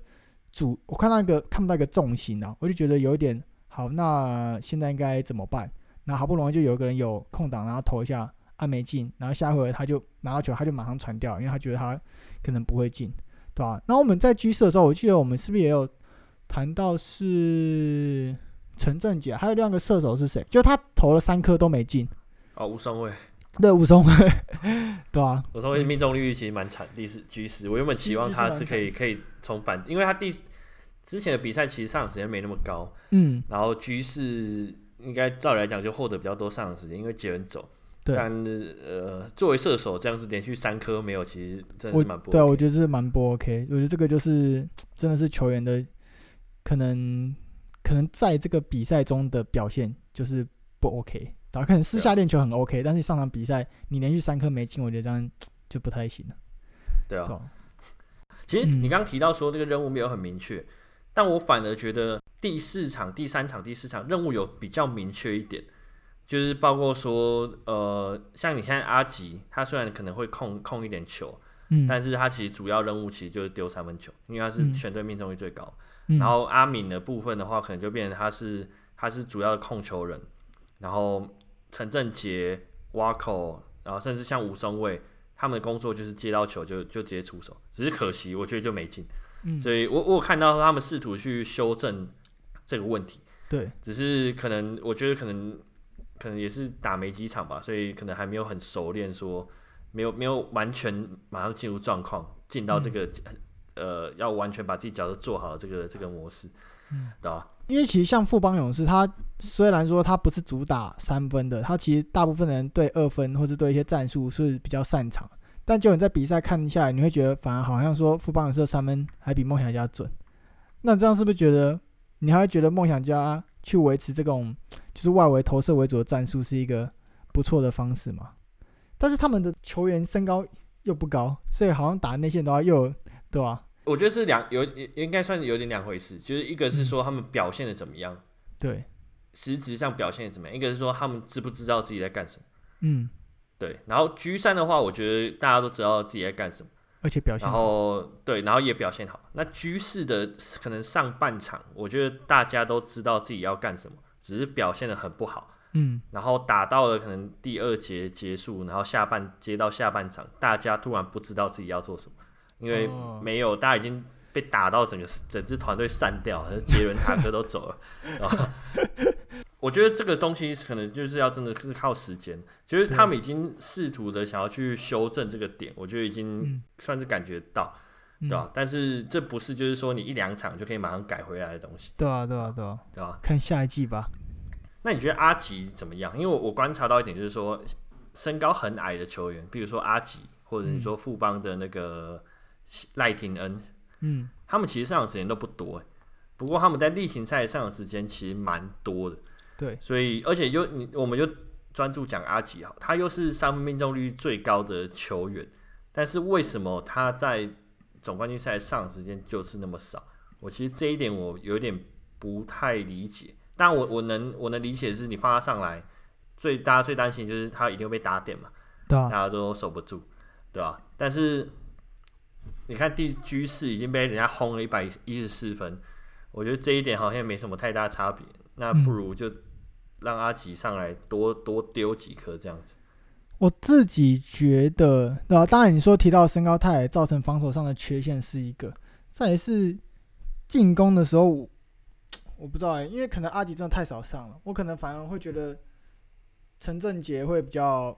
主，我看到一个看不到一个重心啊，我就觉得有一点好。那现在应该怎么办？那好不容易就有一个人有空档，然后投一下，按没进，然后下回他就拿到球，他就马上传掉，因为他觉得他可能不会进，对吧？那我们在 G4 的时候，我记得我们是不是也有谈到是陈正杰，还有另一个射手是谁？就他投了三颗都没进。哦，吴松伟。对，武松伟，对啊，武松伟命中率其实蛮惨，第四 G 十我原本期望他是可以可以重返，因为他第之前的比赛其实上场时间没那么高，嗯，然后 G4 应该照理来讲就获得比较多上场时间，因为杰伦走，对，但呃作为射手这样子连续三颗没有，其实真的是蛮不 OK，对啊，我觉得是蛮不 OK，我觉得这个就是真的是球员的可能可能在这个比赛中的表现就是不 OK。然后可能私下练球很 OK，但是上场比赛你连续三颗没进，我觉得这样就不太行了。对啊，对其实你刚刚提到说这个任务没有很明确，嗯，但我反而觉得第四场、第三场、第四场任务有比较明确一点，就是包括说呃，像你现在阿吉，他虽然可能会控控一点球，嗯，但是他其实主要任务其实就是丢三分球，因为他是全队命中率最高。嗯，然后阿敏的部分的话，可能就变成他是他是主要的控球人，然后。陈正杰、挖口，然后甚至像吴松蔚，他们的工作就是接到球就就直接出手，只是可惜，我觉得就没进。嗯，所以我我有看到他们试图去修正这个问题。对，只是可能我觉得可能可能也是打没几场吧，所以可能还没有很熟练，说没有没有完全马上进入状况，进到这个、嗯、呃要完全把自己角色做好这个这个模式，嗯，对吧？因为其实像富邦勇士，他虽然说他不是主打三分的，他其实大部分人对二分或者对一些战术是比较擅长。但就你在比赛看下来，你会觉得反而好像说富邦的三分还比梦想家准。那这样是不是觉得你还会觉得梦想家去维持这种就是外围投射为主的战术是一个不错的方式嘛？但是他们的球员身高又不高，所以好像打内线的话又对吧？我觉得是两有应该算有点两回事，就是一个是说他们表现的怎么样，嗯、对，实质上表现的怎么样；一个是说他们知不知道自己在干什么，嗯，对。然后 G 三的话，我觉得大家都知道自己在干什么，而且表现好，然后对，然后也表现好。那 G 四的可能上半场，我觉得大家都知道自己要干什么，只是表现的很不好，嗯。然后打到了可能第二节结束，然后下半接到下半场，大家突然不知道自己要做什么。因为没有，大家已经被打到整个整支团队散掉，杰伦塔克都走了。(laughs) 我觉得这个东西可能就是要真的是靠时间，就是他们已经试图的想要去修正这个点，我觉得已经算是感觉到，对吧？但是这不是就是说你一两场就可以马上改回来的东西。对啊，对啊，对啊，对吧？看下一季吧。那你觉得阿吉怎么样？因为我我观察到一点就是说，身高很矮的球员，比如说阿吉，或者你说富邦的那个。赖廷恩，嗯，他们其实上场时间都不多，不过他们在例行赛上场时间其实蛮多的，对，所以而且又你我们就专注讲阿吉哈，他又是三分命中率最高的球员，但是为什么他在总冠军赛上场时间就是那么少？我其实这一点我有点不太理解，但我我能我能理解的是你放他上来，最大家最担心就是他一定会被打点嘛，对啊，大家都守不住，对吧？但是。你看第 G 四已经被人家轰了一百一十四分，我觉得这一点好像没什么太大差别。那不如就让阿吉上来多多丢几颗这样子。我自己觉得，对吧？当然你说提到身高太矮造成防守上的缺陷是一个，再来是进攻的时候，我不知道哎，因为可能阿吉真的太少上了，我可能反而会觉得陈振杰会比较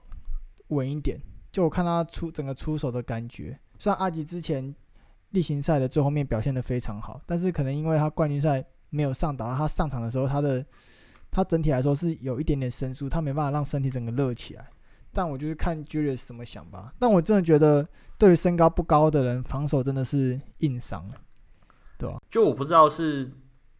稳一点，就我看他出整个出手的感觉。虽然阿吉之前例行赛的最后面表现得非常好，但是可能因为他冠军赛没有上打，他上场的时候他的他整体来说是有一点点生疏，他没办法让身体整个热起来。但我就是看 Julius 怎么想吧。但我真的觉得，对于身高不高的人，防守真的是硬伤，对吧？就我不知道是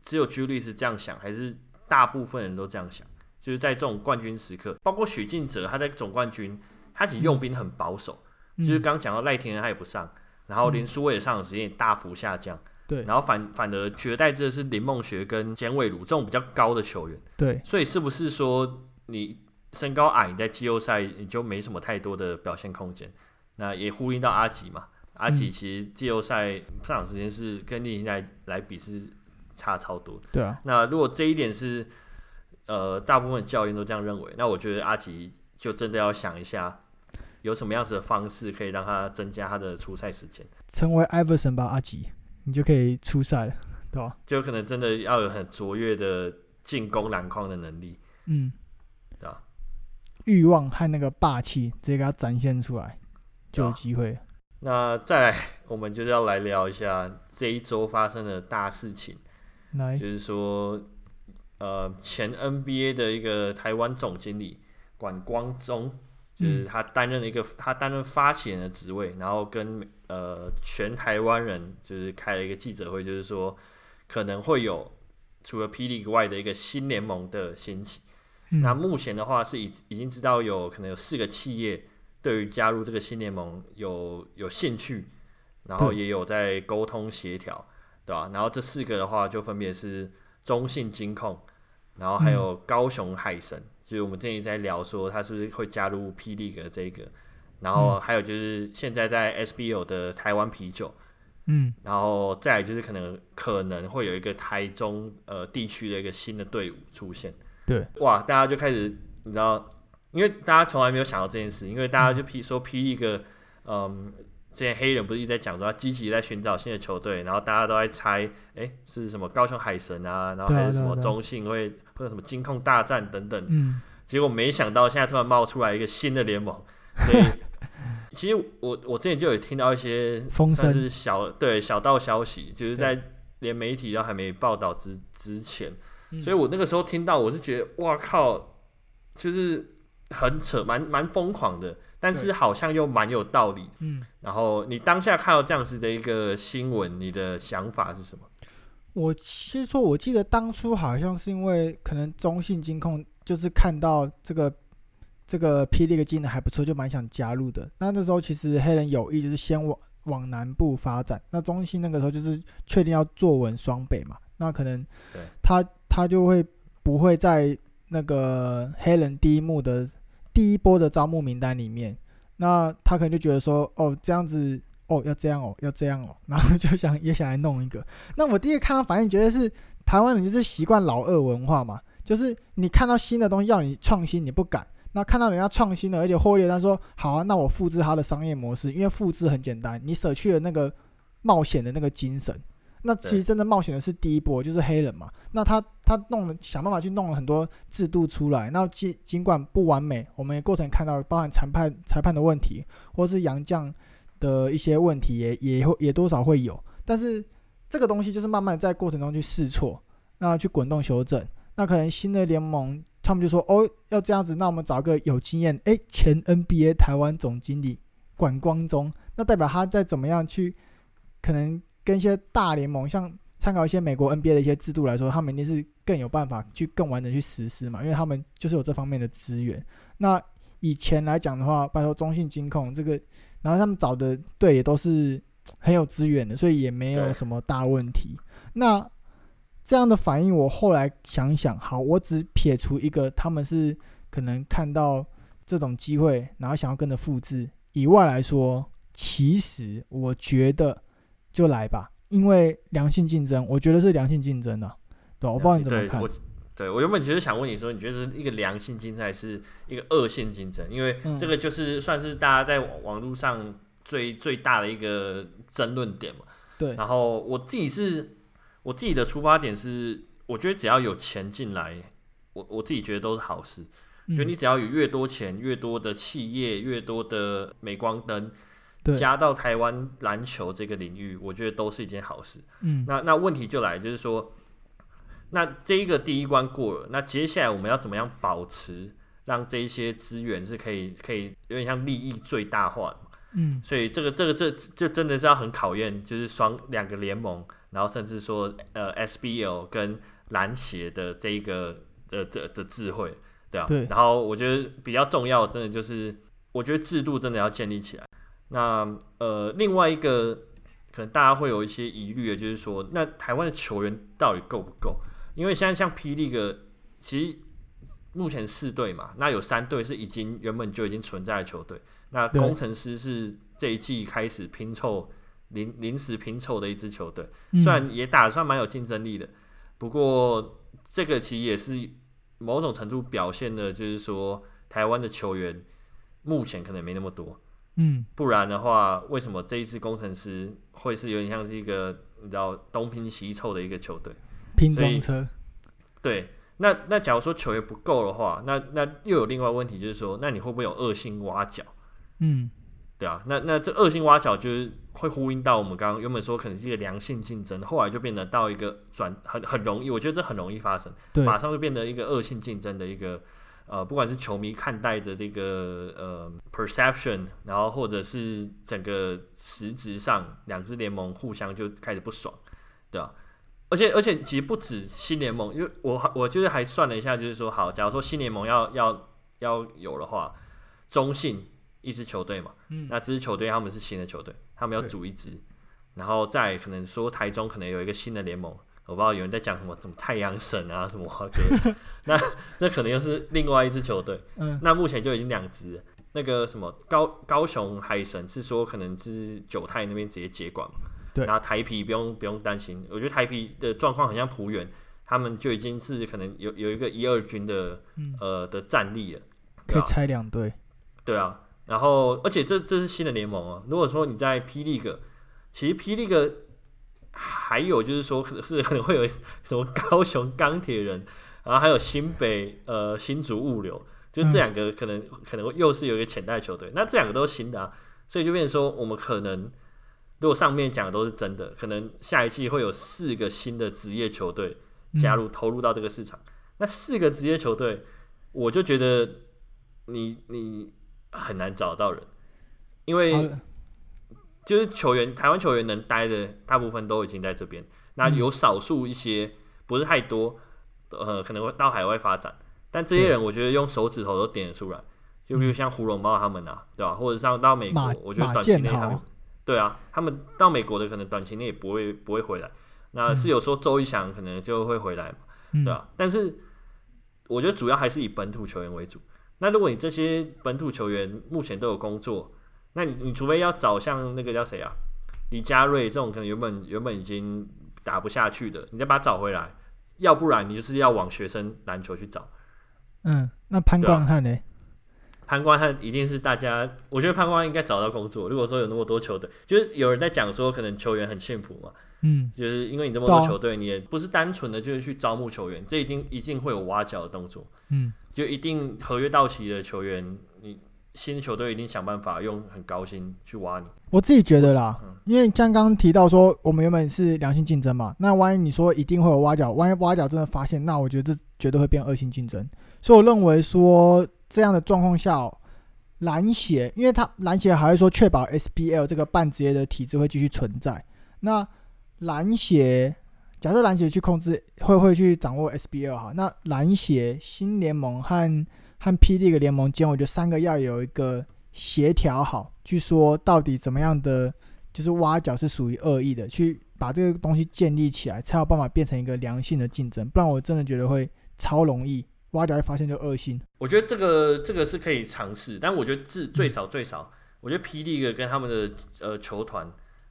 只有 Julius 这样想，还是大部分人都这样想。就是在这种冠军时刻，包括许晋哲，他在总冠军，他其实用兵很保守。就是刚讲到赖廷恩他也不上，然后林书伟上场时间也大幅下降，对，然后反反而取而代之的是林梦学跟简伟儒这种比较高的球员，对，所以是不是说你身高矮，你在季后赛你就没什么太多的表现空间？那也呼应到阿吉嘛，阿吉其实季后赛上场时间是跟你现在来比是差超多，对啊。那如果这一点是呃大部分教练都这样认为，那我觉得阿吉就真的要想一下。有什么样子的方式可以让他增加他的出赛时间？成为艾弗森吧，阿吉，你就可以出赛了，对吧？就可能真的要有很卓越的进攻篮筐的能力，嗯，对吧？欲望和那个霸气直接给他展现出来，就有机会。那再来，我们就是要来聊一下这一周发生的大事情，来，就是说，呃，前 NBA 的一个台湾总经理管光宗。就是他担任了一个，他担任发起人的职位，然后跟呃全台湾人就是开了一个记者会，就是说可能会有除了 P. League 以外的一个新联盟的兴起。嗯、那目前的话是已已经知道有可能有四个企业对于加入这个新联盟有有兴趣，然后也有在沟通协调，对吧？然后这四个的话就分别是中信金控，然后还有高雄海神。嗯就是我们之前在聊说他是不是会加入 P League 这个，然后还有就是现在在 SBL 的台湾啤酒，嗯，然后再来就是可能可能会有一个台中呃地区的一个新的队伍出现，对，哇，大家就开始你知道，因为大家从来没有想到这件事，因为大家就 P 说 P League，嗯，之前黑人不是一直在讲说他积极在寻找新的球队，然后大家都在猜，哎，是什么高雄海神啊，然后还是什么中信会。或者什么金控大战等等，嗯，结果没想到现在突然冒出来一个新的联盟，所以 (laughs) 其实我我之前就有听到一些风声，是小对小道消息，就是在连媒体都还没报道之之前，嗯、所以我那个时候听到，我是觉得哇靠，就是很扯，蛮蛮疯狂的，但是好像又蛮有道理。嗯，然后你当下看到这样子的一个新闻，你的想法是什么？我其实说，我记得当初好像是因为可能中信金控就是看到这个这个霹雳的技能还不错，就蛮想加入的。那那时候其实黑人有意就是先往往南部发展，那中信那个时候就是确定要坐稳双北嘛，那可能他他就会不会在那个黑人第一幕的第一波的招募名单里面，那他可能就觉得说，哦，这样子。哦，要这样哦，要这样哦，然后就想也想来弄一个。那我第一个看到反应，觉得是台湾人就是习惯老二文化嘛，就是你看到新的东西要你创新，你不敢。那看到人家创新了，而且获利，他说好啊，那我复制他的商业模式，因为复制很简单，你舍去了那个冒险的那个精神。那其实真的冒险的是第一波，就是黑人嘛。那他他弄了想办法去弄了很多制度出来，那尽尽管不完美，我们也过程看到包含裁判裁判的问题，或是杨将。的一些问题也也会也多少会有，但是这个东西就是慢慢在过程中去试错，那去滚动修正，那可能新的联盟他们就说哦要这样子，那我们找个有经验，诶，前 NBA 台湾总经理管光中，那代表他在怎么样去，可能跟一些大联盟像参考一些美国 NBA 的一些制度来说，他们一定是更有办法去更完整去实施嘛，因为他们就是有这方面的资源。那以前来讲的话，拜托中信金控这个。然后他们找的队也都是很有资源的，所以也没有什么大问题。那这样的反应，我后来想想，好，我只撇除一个他们是可能看到这种机会，然后想要跟着复制以外来说，其实我觉得就来吧，因为良性竞争，我觉得是良性竞争的，对，我不知道你怎么看。对，我原本其实想问你说，你觉得是一个良性竞争还是一个恶性竞争？因为这个就是算是大家在网络上最最大的一个争论点嘛。对。然后我自己是，我自己的出发点是，我觉得只要有钱进来，我我自己觉得都是好事。嗯。觉得你只要有越多钱，越多的企业，越多的镁光灯，加到台湾篮球这个领域，我觉得都是一件好事。嗯。那那问题就来，就是说。那这一个第一关过了，那接下来我们要怎么样保持，让这一些资源是可以可以有点像利益最大化？嗯，所以这个这个这这真的是要很考验，就是双两个联盟，然后甚至说呃 SBL 跟篮协的这一个的的的智慧，对啊，对。然后我觉得比较重要，真的就是我觉得制度真的要建立起来。那呃另外一个可能大家会有一些疑虑的，就是说那台湾的球员到底够不够？因为现在像霹雳个，其实目前四队嘛，那有三队是已经原本就已经存在的球队。那工程师是这一季开始拼凑临临时拼凑的一支球队，虽然也打算蛮有竞争力的，不过这个其实也是某种程度表现的，就是说台湾的球员目前可能没那么多。嗯，不然的话，为什么这一支工程师会是有点像是一个你知道东拼西凑的一个球队？拼装车，对，那那假如说球员不够的话，那那又有另外问题，就是说，那你会不会有恶性挖角？嗯，对啊，那那这恶性挖角就是会呼应到我们刚刚原本说可能是一个良性竞争，后来就变得到一个转很很容易，我觉得这很容易发生，对，马上就变得一个恶性竞争的一个呃，不管是球迷看待的这个呃 perception，然后或者是整个实质上两支联盟互相就开始不爽，对啊。而且而且其实不止新联盟，因为我我就是还算了一下，就是说好，假如说新联盟要要要有的话，中信一支球队嘛，嗯，那这支球队他们是新的球队，他们要组一支，然后再可能说台中可能有一个新的联盟，我不知道有人在讲什么什么太阳神啊什么啊，那这可能又是另外一支球队，嗯，那目前就已经两支，那个什么高高雄海神是说可能是九泰那边直接接管嘛。然后台皮不用不用担心，我觉得台皮的状况很像浦原，他们就已经是可能有有一个一二军的、嗯、呃的战力了，可以拆两队，对啊，然后而且这这是新的联盟啊，如果说你在霹雳个，其实霹雳个还有就是说可能是可能会有什么高雄钢铁人，然后还有新北呃新竹物流，就这两个可能、嗯、可能又是有一个潜在球队，那这两个都是新的啊，所以就变成说我们可能。如果上面讲的都是真的，可能下一季会有四个新的职业球队加入投入到这个市场。嗯、那四个职业球队，我就觉得你你很难找到人，因为就是球员台湾球员能待的大部分都已经在这边，那有少数一些不是太多，呃，可能会到海外发展，但这些人我觉得用手指头都点得出来，就比如像胡荣茂他们啊，对吧？或者上到美国，我觉得短期内他们。对啊，他们到美国的可能短期内也不会不会回来。那是有时候周一翔可能就会回来嘛，嗯、对啊。但是我觉得主要还是以本土球员为主。那如果你这些本土球员目前都有工作，那你你除非要找像那个叫谁啊，李佳瑞这种可能原本原本已经打不下去的，你再把他找回来。要不然你就是要往学生篮球去找。嗯，那潘光汉呢？潘光汉一定是大家，我觉得潘光汉应该找到工作。如果说有那么多球队，就是有人在讲说，可能球员很幸福嘛，嗯，就是因为你这么多球队，你也不是单纯的就是去招募球员，这一定一定会有挖角的动作，嗯，就一定合约到期的球员，你新球队一定想办法用很高薪去挖你。我自己觉得啦，嗯、因为像刚刚提到说，我们原本是良性竞争嘛，那万一你说一定会有挖角，万一挖角真的发现，那我觉得这绝对会变恶性竞争。所以我认为说。这样的状况下，篮协，因为他篮协还会说确保 SBL 这个半职业的体制会继续存在。那篮协假设篮协去控制，会不会去掌握 SBL 哈？那篮协新联盟和和 P League 联盟间，我觉得三个要有一个协调好，去说到底怎么样的就是挖角是属于恶意的，去把这个东西建立起来，才有办法变成一个良性的竞争。不然我真的觉得会超容易。挖角会发现就恶性，我觉得这个这个是可以尝试，但我觉得至最少最少，我觉得 P League 跟他们的呃球团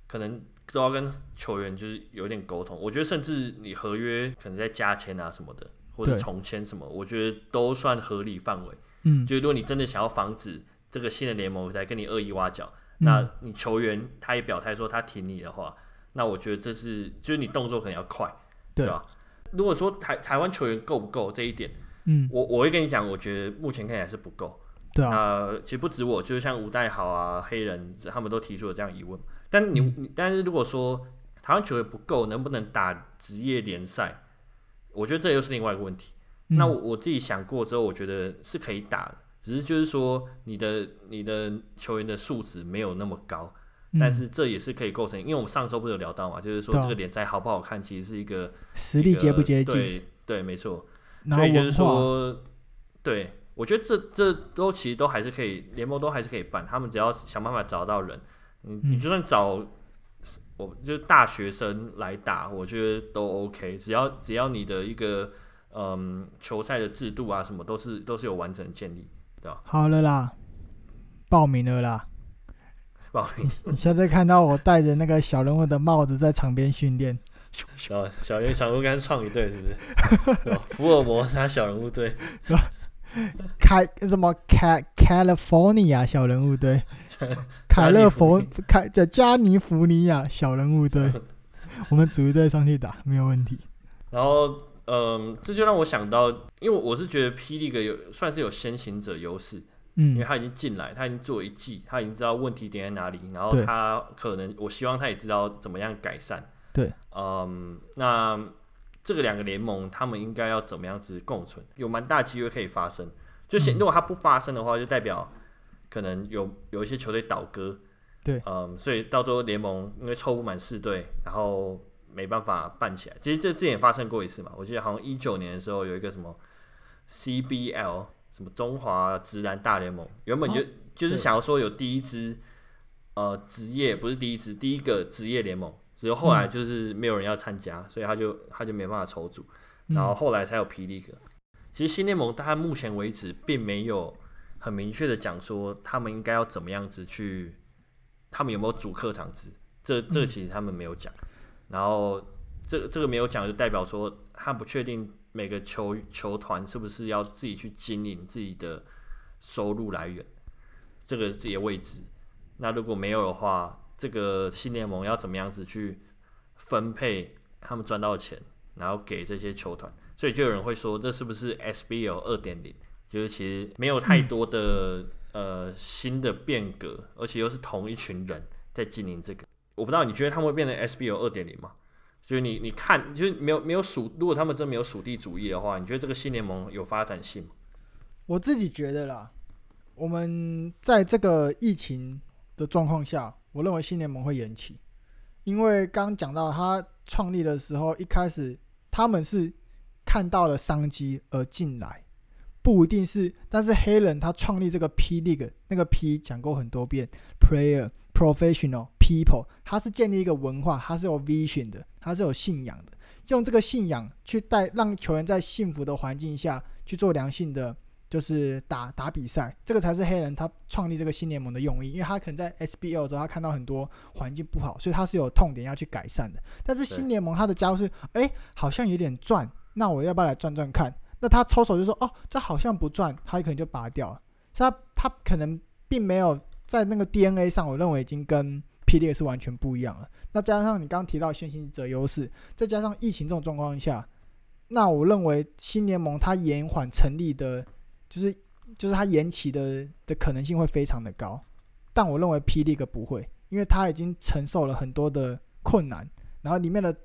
可能都要跟球员就是有点沟通。我觉得甚至你合约可能在加签啊什么的，或者重签什么，我觉得都算合理范围。嗯，就如果你真的想要防止这个新的联盟在跟你恶意挖角，那你球员他也表态说他挺你的话，那我觉得这是就是你动作可能要快，对吧？如果说台台湾球员够不够这一点？嗯，我我会跟你讲，我觉得目前看起来是不够。对啊，呃，其实不止我，就是像吴代豪啊、黑人，他们都提出了这样疑问。但你，嗯、但是如果说台湾球员不够，能不能打职业联赛？我觉得这又是另外一个问题。嗯、那我我自己想过之后，我觉得是可以打的，只是就是说你的你的球员的素质没有那么高。嗯、但是这也是可以构成，因为我们上周不是有聊到嘛，就是说这个联赛好不好看，其实是一个实力接不接近。对对，没错。所以就是说，对，我觉得这这都其实都还是可以，联盟都还是可以办。他们只要想办法找到人，你你就算找我就是大学生来打，我觉得都 OK。只要只要你的一个嗯球赛的制度啊什么都是都是有完整的建立，对吧？好了啦，报名了啦，报名。(laughs) 你现在看到我戴着那个小人物的帽子在场边训练。(laughs) 小小人小人物跟创一队是不是？(laughs) 福尔摩沙小人物队，开什么卡 California 小人物队，(laughs) 凯勒佛凯叫加尼福尼亚小人物队，(laughs) 我们组一队上去打没有问题。然后，嗯，这就让我想到，因为我是觉得 P League 有算是有先行者优势，嗯，因为他已经进来，他已经做一季，他已经知道问题点在哪里，然后他可能，我希望他也知道怎么样改善。对，嗯，那这个两个联盟，他们应该要怎么样子共存？有蛮大机会可以发生。就如果它不发生的话，就代表可能有有一些球队倒戈。对，嗯，所以到最后联盟因为凑不满四队，然后没办法办起来。其实这之前也发生过一次嘛，我记得好像一九年的时候有一个什么 CBL 什么中华职篮大联盟，原本就、哦、就是想要说有第一支呃职业，不是第一支，第一个职业联盟。只是后来就是没有人要参加，嗯、所以他就他就没办法筹组，然后后来才有 P League。其实新联盟，它目前为止并没有很明确的讲说他们应该要怎么样子去，他们有没有主客场制？这这其实他们没有讲。然后这这个没有讲，就代表说他不确定每个球球团是不是要自己去经营自己的收入来源，这个这些位置。那如果没有的话，这个新联盟要怎么样子去分配他们赚到的钱，然后给这些球团，所以就有人会说，这是不是 SBL 二点零？就是其实没有太多的呃新的变革，而且又是同一群人在经营这个。我不知道你觉得他们会变成 SBO 二点零吗？就是你你看，就是没有没有属，如果他们真没有属地主义的话，你觉得这个新联盟有发展性吗？我自己觉得啦，我们在这个疫情的状况下，我认为新联盟会延期，因为刚刚讲到他创立的时候，一开始他们是看到了商机而进来，不一定是，但是黑人他创立这个 P League，那个 P 讲过很多遍，Player Professional People，他是建立一个文化，他是有 Vision 的，他是有信仰的，用这个信仰去带让球员在幸福的环境下去做良性的。就是打打比赛，这个才是黑人他创立这个新联盟的用意，因为他可能在 SBL 的时候，他看到很多环境不好，所以他是有痛点要去改善的。但是新联盟他的加入是，哎、好像有点赚，那我要不要来赚赚看？那他抽手就说，哦，这好像不赚，他可能就拔掉了。所以他他可能并没有在那个 DNA 上，我认为已经跟 PDA 是完全不一样了。那加上你刚刚提到先行者优势，再加上疫情这种状况下，那我认为新联盟它延缓成立的。就是就是它延期的的可能性会非常的高，但我认为 Plex 不会，因为它已经承受了很多的困难，然后里面的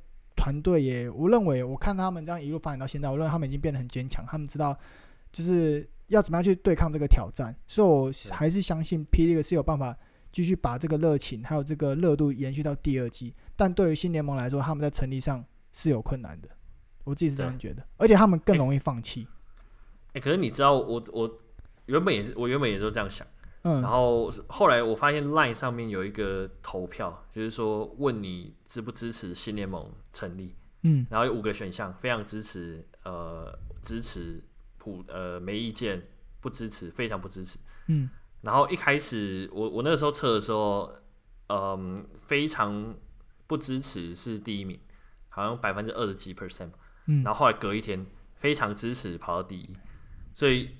团队也，我认为我看他们这样一路发展到现在，我认为他们已经变得很坚强，他们知道就是要怎么样去对抗这个挑战，所以我还是相信 P League 是有办法继续把这个热情还有这个热度延续到第二季，但对于新联盟来说，他们在成立上是有困难的，我自己是这样觉得，而且他们更容易放弃。哎、欸，可是你知道我我原本也是我原本也是这样想，嗯，然后后来我发现 Line 上面有一个投票，就是说问你支不支持新联盟成立，嗯，然后有五个选项，非常支持，呃，支持普呃没意见，不支持，非常不支持，嗯，然后一开始我我那个时候测的时候，嗯、呃，非常不支持是第一名，好像百分之二十几 percent，嗯，然后后来隔一天非常支持跑到第一。所以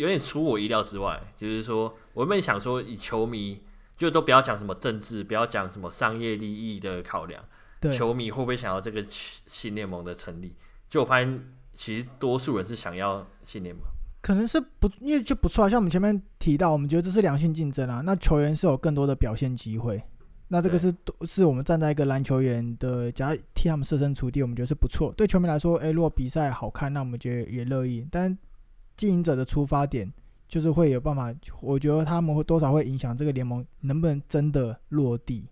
有点出我意料之外，就是说，我原本想说，以球迷就都不要讲什么政治，不要讲什么商业利益的考量，对，球迷会不会想要这个新联盟的成立？就我发现，其实多数人是想要新联盟，可能是不，因为就不错啊。像我们前面提到，我们觉得这是良性竞争啊，那球员是有更多的表现机会。那这个是是我们站在一个篮球员的，假如替他们设身处地，我们觉得是不错。对球迷来说，诶、欸，如果比赛好看，那我们觉得也乐意，但。经营者的出发点就是会有办法，我觉得他们会多少会影响这个联盟能不能真的落地，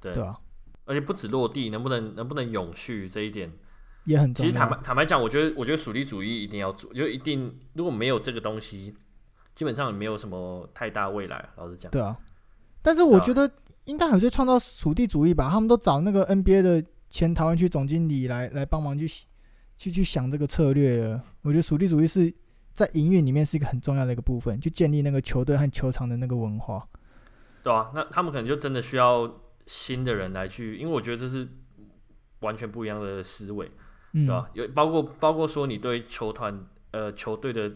对吧、啊？而且不止落地，能不能能不能永续这一点也很重要。其实坦白坦白讲，我觉得我觉得属地主义一定要做，就一定如果没有这个东西，基本上没有什么太大未来。老实讲，对啊。但是我觉得应该还是创造属地主义吧，他们都找那个 NBA 的前台湾区总经理来来帮忙去去去想这个策略了。我觉得属地主义是。在营运里面是一个很重要的一个部分，就建立那个球队和球场的那个文化。对啊，那他们可能就真的需要新的人来去，因为我觉得这是完全不一样的思维，对吧？有包括包括说你对球团呃球队的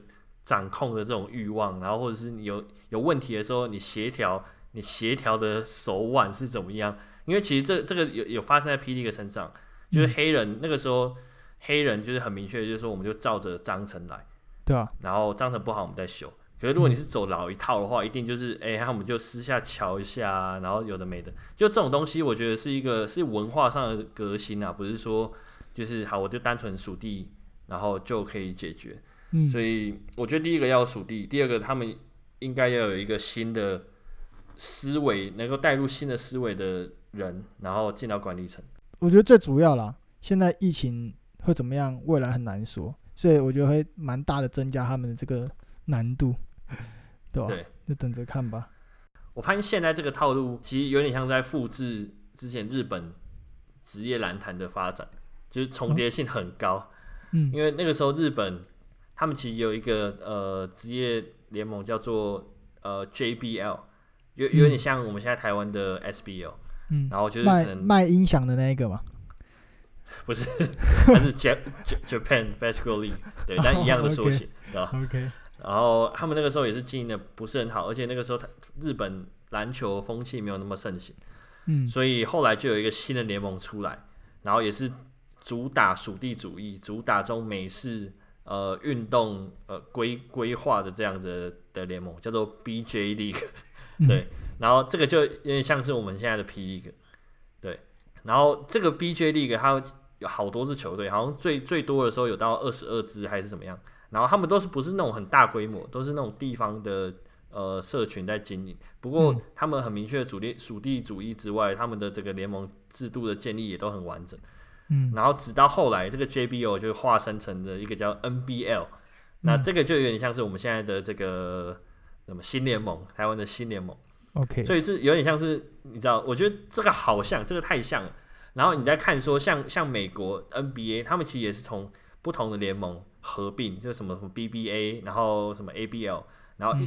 掌控的这种欲望，然后或者是你有有问题的时候，你协调你协调的手腕是怎么样？因为其实这这个有有发生在 P. League 身上，就是黑人那个时候黑人就是很明确，就是说我们就照着章程来。对啊，然后章程不好，我们再修。可是如果你是走老一套的话，嗯、一定就是哎，那我们就私下瞧一下，然后有的没的，就这种东西，我觉得是一个是文化上的革新啊，不是说就是好，我就单纯属地，然后就可以解决。嗯，所以我觉得第一个要属地，第二个他们应该要有一个新的思维，能够带入新的思维的人，然后进到管理层。我觉得最主要啦，现在疫情会怎么样，未来很难说。所以我觉得会蛮大的增加他们的这个难度，对吧？对，就等着看吧。我发现现在这个套路其实有点像在复制之前日本职业篮坛的发展，就是重叠性很高。嗯，因为那个时候日本他们其实有一个呃职业联盟叫做呃 JBL，有有点像我们现在台湾的 SBL。嗯，然后就是可能卖卖音响的那一个嘛。不是，(laughs) 它是 Japan Basketball League，对，但一样的缩写，对吧？OK。然后他们那个时候也是经营的不是很好，而且那个时候他日本篮球风气没有那么盛行，嗯，所以后来就有一个新的联盟出来，然后也是主打属地主义，主打中美式呃运动呃规规划的这样子的联盟，叫做 BJ League，(laughs) 对。然后这个就有点像是我们现在的 P League。然后这个 BJ League 它有好多支球队，好像最最多的时候有到二十二支还是怎么样。然后他们都是不是那种很大规模，都是那种地方的呃社群在经营。不过他们很明确的主力属地主义之外，他们的这个联盟制度的建立也都很完整。嗯，然后直到后来这个 JBO 就化身成了一个叫 NBL，那这个就有点像是我们现在的这个什么新联盟，台湾的新联盟。OK，所以是有点像是你知道，我觉得这个好像这个太像了。然后你再看说像像美国 NBA，他们其实也是从不同的联盟。合并就是什么什么 BBA，然后什么 ABL，然后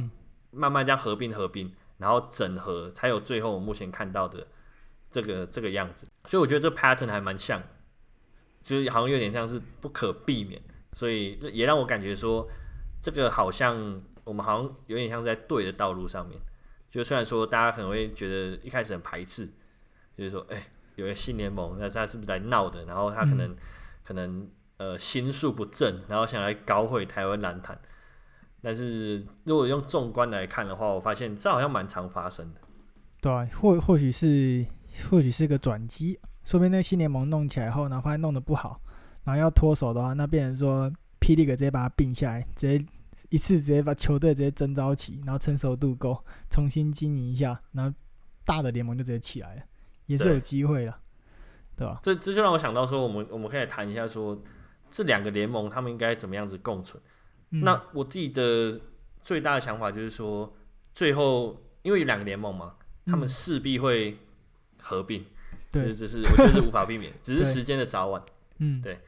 慢慢这样合并合并，然后整合，才有最后我目前看到的这个这个样子。所以我觉得这 pattern 还蛮像，就是好像有点像是不可避免，所以也让我感觉说，这个好像我们好像有点像是在对的道路上面。就虽然说大家可能会觉得一开始很排斥，就是说，哎，有个新联盟，那他是不是来闹的？然后他可能、嗯、可能。呃，心术不正，然后想来搞毁台湾篮坛。但是如果用纵观来看的话，我发现这好像蛮常发生的。对啊，或或许是或许是个转机，说不定那个新联盟弄起来后，然后发现弄得不好，然后要脱手的话，那变成说霹雳哥直接把它并下来，直接一次直接把球队直接征召起，然后成熟度够，重新经营一下，然后大的联盟就直接起来了，也是有机会的，对吧？这这就让我想到说，我们我们可以谈一下说。这两个联盟他们应该怎么样子共存？嗯、那我自己的最大的想法就是说，最后因为有两个联盟嘛，他们势必会合并，对、嗯，就是我觉得是无法避免，只是时间的早晚。嗯，对，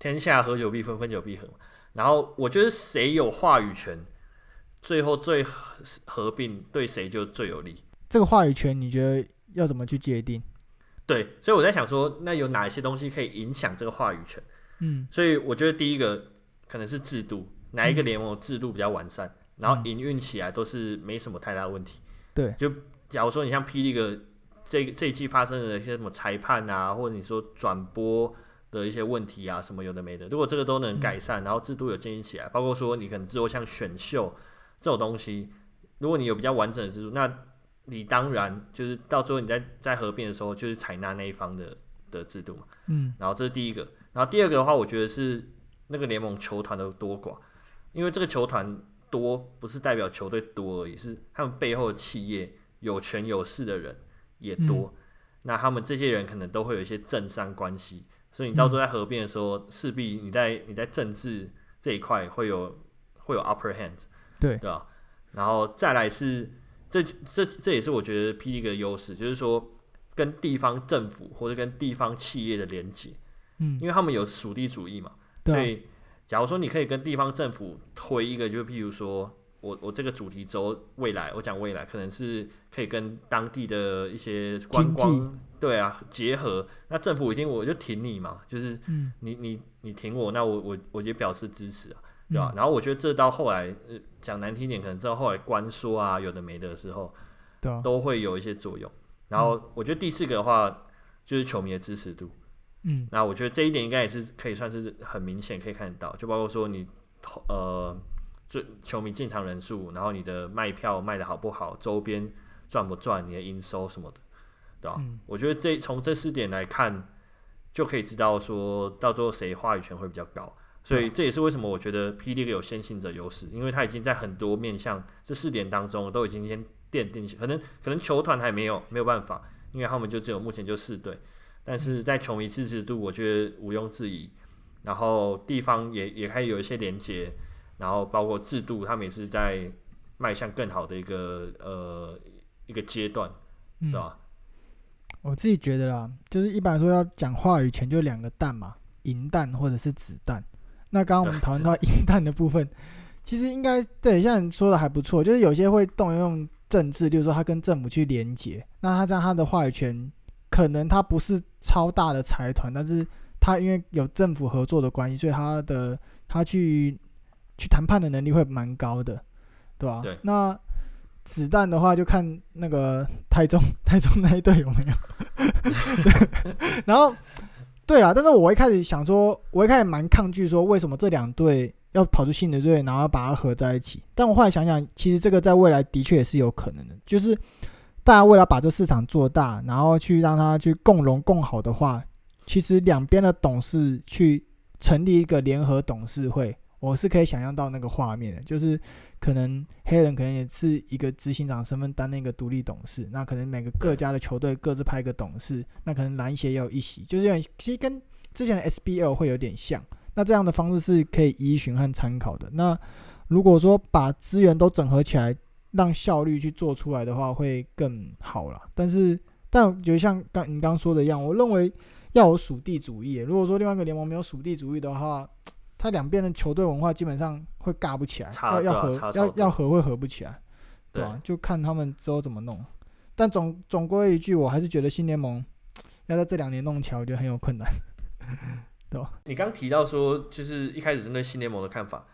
天下合久必分，分久必合。然后我觉得谁有话语权，最后最合并对谁就最有利。这个话语权你觉得要怎么去界定？对，所以我在想说，那有哪些东西可以影响这个话语权？嗯，所以我觉得第一个可能是制度，哪一个联盟制度比较完善，嗯、然后营运起来都是没什么太大问题。对，就假如说你像霹雳个这这一季发生的一些什么裁判啊，或者你说转播的一些问题啊，什么有的没的，如果这个都能改善，嗯、然后制度有建立起来，包括说你可能之后像选秀这种东西，如果你有比较完整的制度，那你当然就是到最后你在在合并的时候，就是采纳那一方的的制度嘛。嗯，然后这是第一个。然后第二个的话，我觉得是那个联盟球团的多寡，因为这个球团多不是代表球队多而已，是他们背后的企业有权有势的人也多，嗯、那他们这些人可能都会有一些政商关系，所以你到时候在合并的时候，势必你在你在政治这一块会有会有 upper hand，对对吧？然后再来是这这这也是我觉得 P League 的优势，就是说跟地方政府或者跟地方企业的连接。嗯，因为他们有属地主义嘛，对啊、所以假如说你可以跟地方政府推一个，就譬如说我我这个主题周未来，我讲未来可能是可以跟当地的一些观光，对啊结合，那政府一定我就挺你嘛，就是你、嗯、你你挺我，那我我我也表示支持啊，对吧？嗯、然后我觉得这到后来讲难听点，可能到后来关说啊有的没的时候，对啊、都会有一些作用。然后我觉得第四个的话就是球迷的支持度。嗯，那我觉得这一点应该也是可以算是很明显可以看得到，就包括说你呃，最球迷进场人数，然后你的卖票卖的好不好，周边赚不赚，你的营收什么的，对吧？嗯，我觉得这从这四点来看，就可以知道说到最后谁话语权会比较高，所以这也是为什么我觉得 P. League 有先行者优势，因为他已经在很多面向这四点当中都已经先奠定起，可能可能球团还没有没有办法，因为他们就只有目前就四队。但是在球迷支持度，我觉得毋庸置疑。然后地方也也开始有一些连接，然后包括制度，他们也是在迈向更好的一个呃一个阶段，对吧？我自己觉得啦，就是一般来说要讲话语权，就两个蛋嘛，银蛋或者是子弹。那刚刚我们讨论到鹰弹的部分，(laughs) 其实应该对，像你说的还不错，就是有些会动用政治，就是说他跟政府去连接，那他这样他的话语权。可能他不是超大的财团，但是他因为有政府合作的关系，所以他的他去去谈判的能力会蛮高的，对吧？对。那子弹的话，就看那个台中 (laughs) 台中那一队有没有。(laughs) 然后，对啦，但是我一开始想说，我一开始蛮抗拒说，为什么这两队要跑出新的队，然后把它合在一起？但我后来想想，其实这个在未来的确也是有可能的，就是。大家为了把这市场做大，然后去让它去共荣共好的话，其实两边的董事去成立一个联合董事会，我是可以想象到那个画面的，就是可能黑人可能也是一个执行长身份担任一个独立董事，那可能每个各家的球队各自派一个董事，那可能篮协也有一席，就是有点其实跟之前的 SBL 会有点像，那这样的方式是可以依循和参考的。那如果说把资源都整合起来，让效率去做出来的话，会更好了。但是，但我觉得像刚你刚说的一样，我认为要有属地主义。如果说另外一个联盟没有属地主义的话，它两边的球队文化基本上会尬不起来，要要合要要合会合不起来，对吧？就看他们之后怎么弄。但总总归一句，我还是觉得新联盟要在这两年弄起来，我觉得很有困难，(laughs) 对吧？你刚提到说，就是一开始针对新联盟的看法。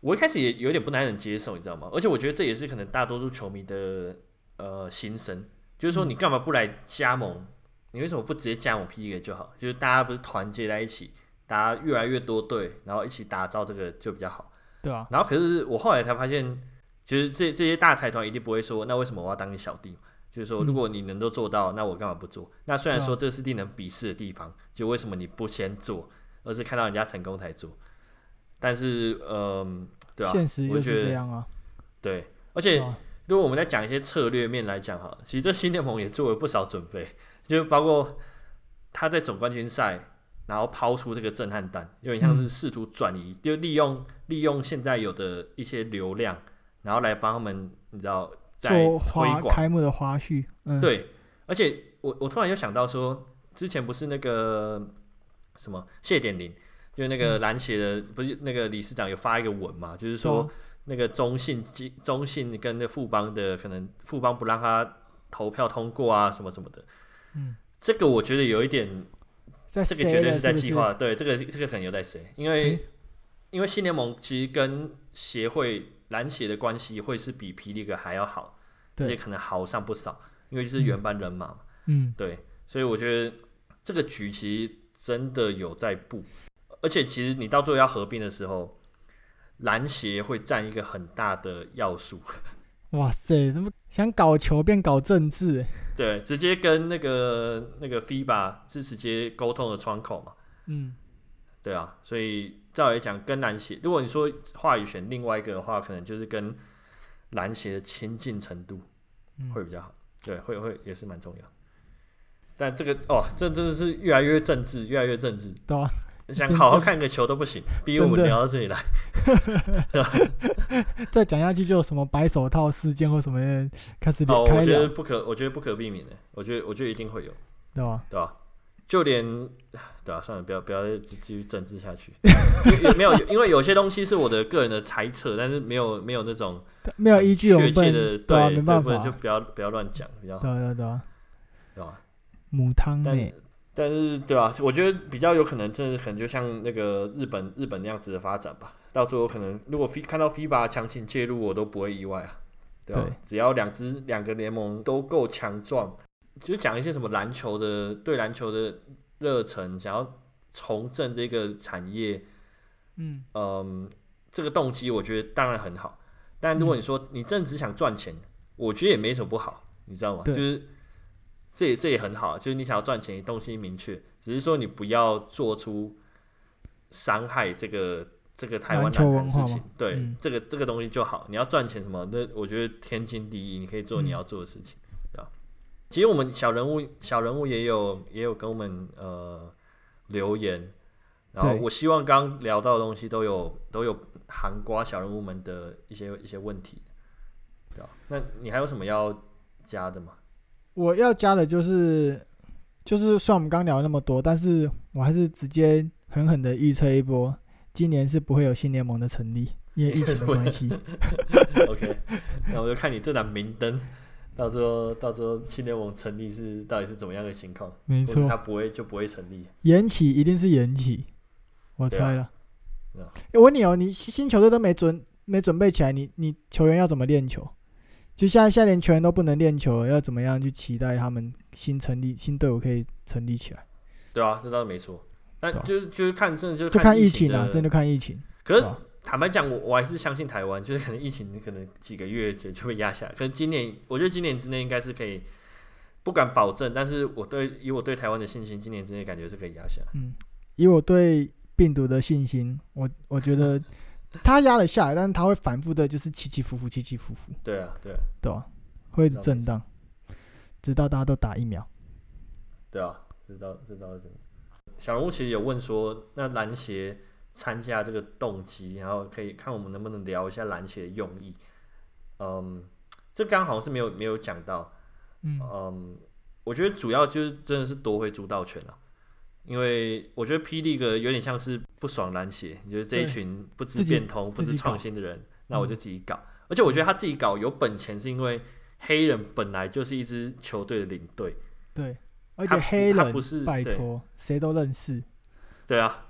我一开始也有点不难能接受，你知道吗？而且我觉得这也是可能大多数球迷的呃心声，就是说你干嘛不来加盟？你为什么不直接加盟 P. League 就好？就是大家不是团结在一起，大家越来越多队，然后一起打造这个就比较好，对啊。然后可是我后来才发现，就是这这些大财团一定不会说，那为什么我要当你小弟？就是说如果你能够做到，那我干嘛不做？那虽然说这是令人鄙视的地方，就为什么你不先做，而是看到人家成功才做？但是，嗯、呃，对啊，现实就是这样啊。对，而且如果我们在讲一些策略面来讲哈，其实这新联盟也做了不少准备，就包括他在总冠军赛，然后抛出这个震撼弹，有点像是试图转移，就利用利用现在有的一些流量，然后来帮他们，你知道，在推广开幕的花絮。嗯、对，而且我我突然又想到说，之前不是那个什么谢点林。就那个篮协的，不是那个理事长有发一个文嘛？就是说那个中信、中信跟那富邦的，可能富邦不让他投票通过啊，什么什么的。嗯，这个我觉得有一点，这个绝对是在计划。对，这个这个可能有在谁？因为因为新联盟其实跟协会篮协的关系会是比 P. League 还要好，而且可能好上不少，因为就是原班人马嘛。嗯，对，所以我觉得这个局其实真的有在布。而且其实你到最后要合并的时候，篮协会占一个很大的要素。(laughs) 哇塞，怎么想搞球变搞政治？对，直接跟那个那个 FIBA 是直接沟通的窗口嘛。嗯，对啊，所以照理讲，跟篮协，如果你说话语权另外一个的话，可能就是跟篮协的亲近程度会比较好。嗯、对，会会也是蛮重要。但这个哦，这真的是越来越政治，越来越政治。对啊。想好好看个球都不行，逼我们聊到这里来 (laughs) (laughs) 再讲下去就有什么白手套事件或什么开始聊。我觉得不可，我觉得不可避免的。我觉得，我觉得一定会有，对吧？对吧？就连对吧？算了，不要不要再继续政治下去。(laughs) 也没有，因为有些东西是我的个人的猜测，但是没有没有那种没有依据确切的，对，没办法，就不要不要乱讲，比较好。对对对，对吧？母汤妹。但是，对吧？我觉得比较有可能，真的可能就像那个日本日本那样子的发展吧。到最后可能，如果看到 FIBA 强行介入，我都不会意外啊。对吧？对，只要两支两个联盟都够强壮，就讲一些什么篮球的对篮球的热忱，想要重振这个产业，嗯嗯，这个动机我觉得当然很好。但如果你说你真的只想赚钱，我觉得也没什么不好，你知道吗？就是。这也这也很好，就是你想要赚钱，东西明确，只是说你不要做出伤害这个这个台湾的事情。对，嗯、这个这个东西就好。你要赚钱什么？那我觉得天经地义，你可以做你要做的事情，嗯、对吧？其实我们小人物小人物也有也有跟我们呃留言，然后我希望刚刚聊到的东西都有都有含瓜小人物们的一些一些问题，对吧？那你还有什么要加的吗？我要加的就是，就是算我们刚聊了那么多，但是我还是直接狠狠的预测一波，今年是不会有新联盟的成立，因为疫情的关系。(laughs) OK，那我就看你这盏明灯，到时候到时候新联盟成立是到底是怎么样的情况？没错，它不会就不会成立。延期一定是延期，我猜了。欸、我问你哦，你新球队都没准没准备起来，你你球员要怎么练球？就现在，现在连球员都不能练球了，要怎么样去期待他们新成立新队伍可以成立起来？对啊，这倒是没错。但就是就是看，真的就就看疫情啊，真的看疫情。可是坦白讲，我我还是相信台湾，就是可能疫情可能几个月就就会压下来。可能今年，我觉得今年之内应该是可以，不敢保证，但是我对以我对台湾的信心，今年之内感觉是可以压下来。嗯，以我对病毒的信心，我我觉得它压了下来，但是他会反复的，就是起起伏伏，起起伏伏。对啊，对啊，对啊，会一直震荡，直到大家都打疫苗。对啊，知道知道是小人物其实有问说，那篮协参加这个动机，然后可以看我们能不能聊一下篮协的用意。嗯，这刚好像是没有没有讲到。嗯，嗯，我觉得主要就是真的是夺回主导权了，因为我觉得 P. League 有点像是不爽难写，你觉得这一群不知变通、不知创新的人，那我就自己搞。嗯、而且我觉得他自己搞有本钱，是因为黑人本来就是一支球队的领队。对。而且黑人他不是拜托，谁都认识。对啊，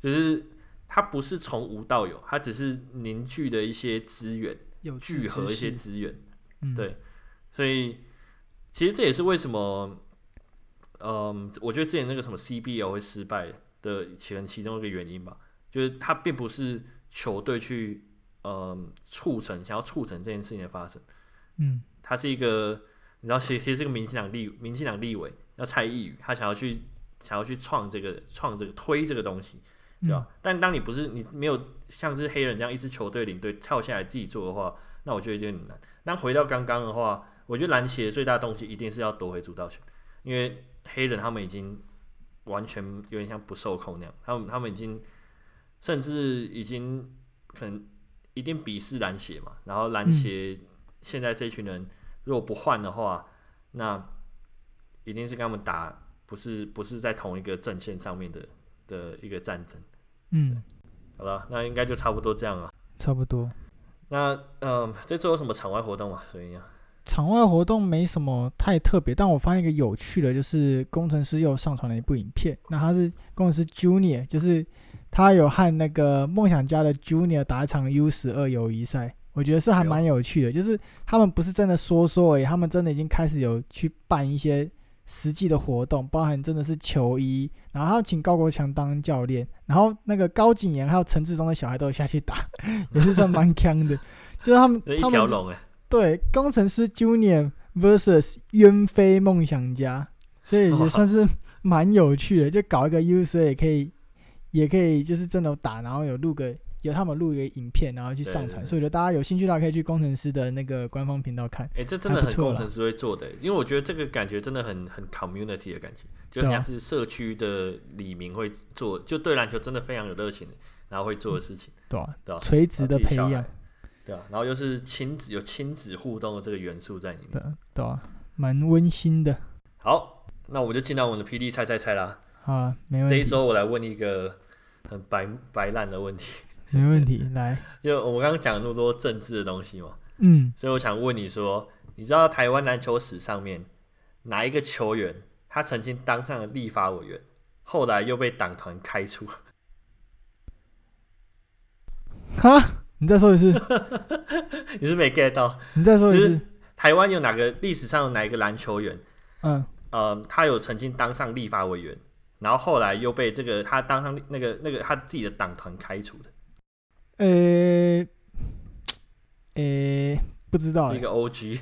就是他不是从无到有，他只是凝聚的一些资源，聚合一些资源。嗯、对，所以其实这也是为什么，嗯，我觉得之前那个什么 CBL 会失败的其中其中一个原因吧，就是他并不是球队去嗯促成想要促成这件事情的发生。嗯，他是一个，你知道，其实其实是个民进党立民进党立委。要蔡易余，他想要去想要去创这个创这个推这个东西，对吧？嗯、但当你不是你没有像是黑人这样一支球队领队跳下来自己做的话，那我觉得有点难。那回到刚刚的话，我觉得篮协最大的动机一定是要夺回主导权，因为黑人他们已经完全有点像不受控那样，他们他们已经甚至已经可能一定鄙视篮协嘛。然后篮协现在这群人如果不换的话，那一定是跟他们打，不是不是在同一个阵线上面的的一个战争。嗯，好了，那应该就差不多这样了。差不多。那嗯、呃，这次有什么场外活动吗？所以场外活动没什么太特别，但我发现一个有趣的，就是工程师又上传了一部影片。那他是工程师 Junior，就是他有和那个梦想家的 Junior 打一场 U 十二友谊赛，我觉得是还蛮有趣的。就是他们不是真的说说而已，他们真的已经开始有去办一些。实际的活动包含真的是球衣，然后他请高国强当教练，然后那个高景言还有陈志忠的小孩都有下去打，(laughs) 也是算蛮强的。就是他们 (laughs) 一条龙哎，对，工程师 Junior vs 渊飞梦想家，所以也算是 (laughs) 蛮有趣的，就搞一个 user 也可以，也可以就是真的打，然后有录个。有他们录一个影片，然后去上传，所以我觉得大家有兴趣的话，可以去工程师的那个官方频道看。哎、欸，这真的很工程师会做的，因为我觉得这个感觉真的很很 community 的感觉，就像是社区的李明会做，就对篮球真的非常有热情，然后会做的事情。对啊，对啊，垂直的培养，对啊，然后又是亲子有亲子互动的这个元素在里面，对啊，对啊，蛮温馨的。好，那我们就进到我们的 PD 猜猜猜啦。好啊，没问题。这一周我来问一个很白白烂的问题。(laughs) 没问题，来，(laughs) 就我们刚刚讲了那么多政治的东西嘛，嗯，所以我想问你说，你知道台湾篮球史上面哪一个球员，他曾经当上了立法委员，后来又被党团开除？(laughs) 哈，你再说一次，(laughs) 你是没 get 到？你再说一次，台湾有哪个历史上有哪一个篮球员，嗯，呃，他有曾经当上立法委员，然后后来又被这个他当上那个那个他自己的党团开除的？呃，呃、不知道、欸，一个 OG，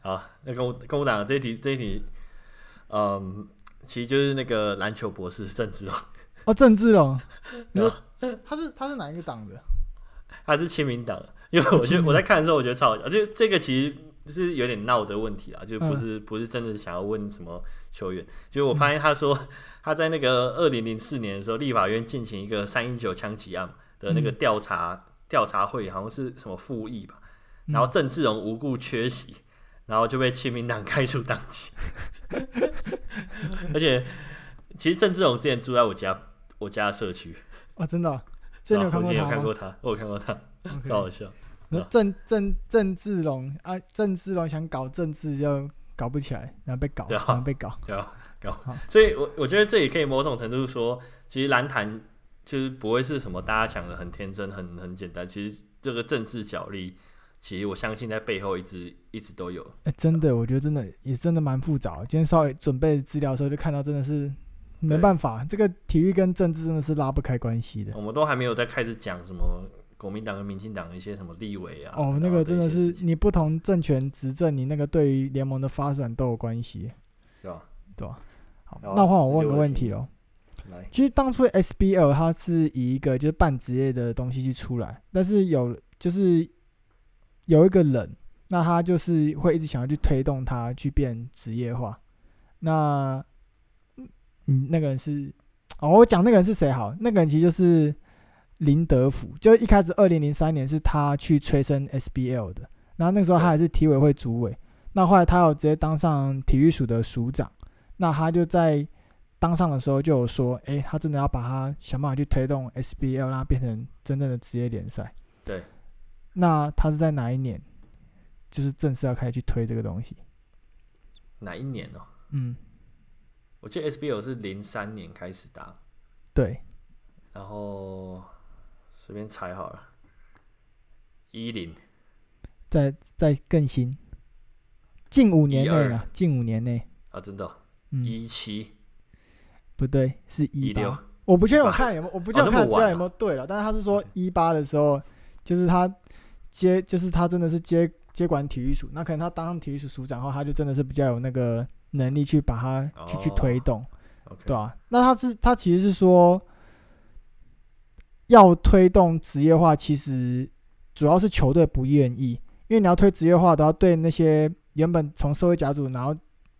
啊，(laughs) 那跟我跟我讲这一题，这一题，嗯，其实就是那个篮球博士郑志龙。哦，郑志龙，(laughs) 你说他是他是哪一个党的？他是亲民党，因为我觉得我在看的时候，我觉得超好笑，这这个其实是有点闹的问题啊，就不是、嗯、不是真的想要问什么球员，就我发现他说他在那个二零零四年的时候，立法院进行一个三一九枪击案。的那个调查调、嗯、查会好像是什么复议吧，然后郑志荣无故缺席，然后就被亲民党开除党籍。(laughs) 而且，其实郑志荣之前住在我家我家的社区。啊，真的、哦，真的有看过他有看过他，我有看过他，超好笑。那郑郑郑志龙啊，郑志龙想搞政治就搞不起来，然后被搞，然后被搞，对啊，搞。所以我我觉得这也可以某种程度说，其实蓝坛。就是不会是什么大家想的很天真、很很简单。其实这个政治角力，其实我相信在背后一直一直都有。哎、欸，真的，我觉得真的也真的蛮复杂。今天稍微准备资料的时候，就看到真的是没办法，这个体育跟政治真的是拉不开关系的。我们都还没有在开始讲什么国民党跟民进党一些什么立委啊。哦，那个真的是你不同政权执政，你那个对于联盟的发展都有关系，对吧？对吧？好，那换我问个问题喽。其实当初 SBL 它是以一个就是半职业的东西去出来，但是有就是有一个人，那他就是会一直想要去推动它去变职业化。那嗯，那个人是哦，我讲那个人是谁好？那个人其实就是林德福，就一开始二零零三年是他去催生 SBL 的，然后那个时候他还是体委会主委，那后来他有直接当上体育署的署长，那他就在。当上的时候就有说，哎、欸，他真的要把他想办法去推动 SBL，让它变成真正的职业联赛。对。那他是在哪一年，就是正式要开始去推这个东西？哪一年哦？嗯，我记得 SBL 是零三年开始打。对。然后随便猜好了，一零。再再更新，近五年内啊，近五年内啊，真的、哦，嗯，一七。不对，是一六。我不确定，我看有没有，我不确定看资料有没有对了。但是他是说一八的时候，就是他接，就是他真的是接接管体育署。那可能他当上体育署署长后，他就真的是比较有那个能力去把它去去推动，对吧？那他是他其实是说要推动职业化，其实主要是球队不愿意，因为你要推职业化，都要对那些原本从社会甲组然后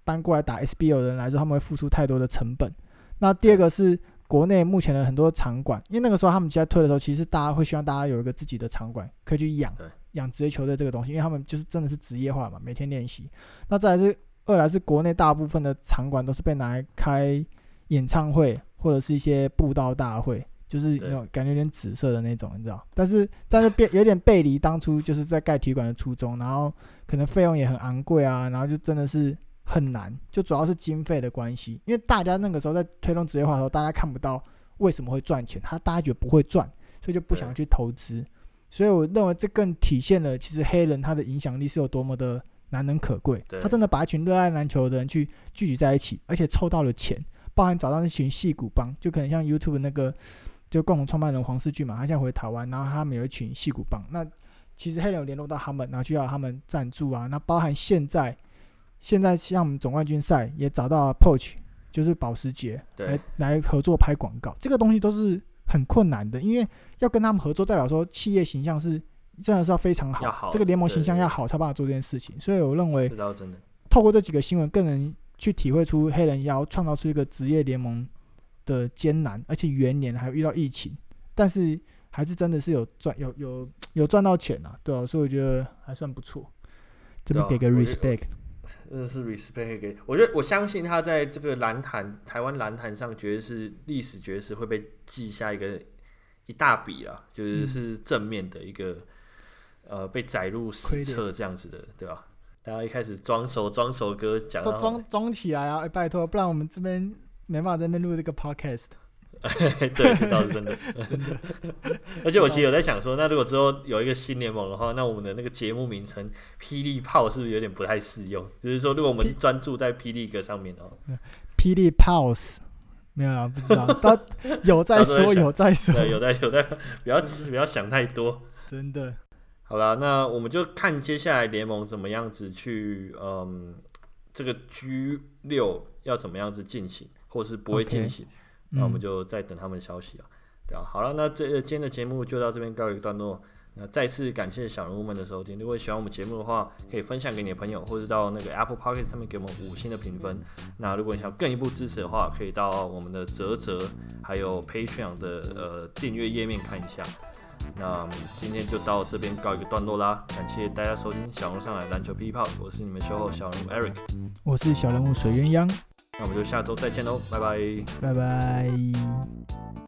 搬过来打 SBL 的人来说，他们会付出太多的成本。那第二个是国内目前的很多场馆，因为那个时候他们在推的时候，其实大家会希望大家有一个自己的场馆可以去养养职业球队这个东西，因为他们就是真的是职业化嘛，每天练习。那再来是二来是国内大部分的场馆都是被拿来开演唱会或者是一些布道大会，就是那种感觉有点紫色的那种，你知道？但是但是变有点背离当初就是在盖体育馆的初衷，然后可能费用也很昂贵啊，然后就真的是。很难，就主要是经费的关系，因为大家那个时候在推动职业化的时候，大家看不到为什么会赚钱，他大家觉得不会赚，所以就不想去投资。所以我认为这更体现了其实黑人他的影响力是有多么的难能可贵。他真的把一群热爱篮球的人去聚集在一起，而且凑到了钱，包含找到那群戏骨帮，就可能像 YouTube 那个就共同创办人黄世俊嘛，他现在回台湾，然后他们有一群戏骨帮，那其实黑人有联络到他们，然后就要他们赞助啊，那包含现在。现在像我们总冠军赛也找到了 Poach，就是保时捷来来合作拍广告，这个东西都是很困难的，因为要跟他们合作，代表说企业形象是真的是要非常好，好这个联盟形象要好才办法做这件事情。所以我认为，透过这几个新闻，更能去体会出黑人要创造出一个职业联盟的艰难，而且元年还有遇到疫情，但是还是真的是有赚有有有赚到钱啊，对啊，所以我觉得还算不错，这边给个 respect。真的是 respect 给，我觉得我相信他在这个篮坛，台湾篮坛上，绝对是历史，绝对是会被记下一个一大笔啊，就是是正面的一个，嗯、呃，被载入史册这样子的，对吧？大家一开始装熟装熟歌讲，都装装起来啊！哎，拜托，不然我们这边没办法在那边录这个 podcast。(laughs) 对，这倒是真的。真的，(laughs) 而且我其实有在想说，那如果之后有一个新联盟的话，那我们的那个节目名称“霹雳炮”是不是有点不太适用？就是说，如果我们专注在霹雳歌上面哦，“霹雳 Pulse” 没有啊，不知道，(laughs) 他有在说，有在说，有在有在，不要不要想太多。真的，好了，那我们就看接下来联盟怎么样子去，嗯，这个 G 六要怎么样子进行，或是不会进行。Okay. 那我们就再等他们消息啊，对啊，好了，那这今天的节目就到这边告一个段落。那再次感谢小人物们的收听。如果喜欢我们节目的话，可以分享给你的朋友，或者到那个 Apple p o c k e t 上面给我们五星的评分。那如果你想更一步支持的话，可以到我们的泽泽还有 Patreon 的呃订阅页面看一下。那今天就到这边告一个段落啦，感谢大家收听小人物上海篮球霹雳炮，我是你们秀后小人物 Eric，我是小人物水鸳鸯。那我们就下周再见喽，拜拜，拜拜。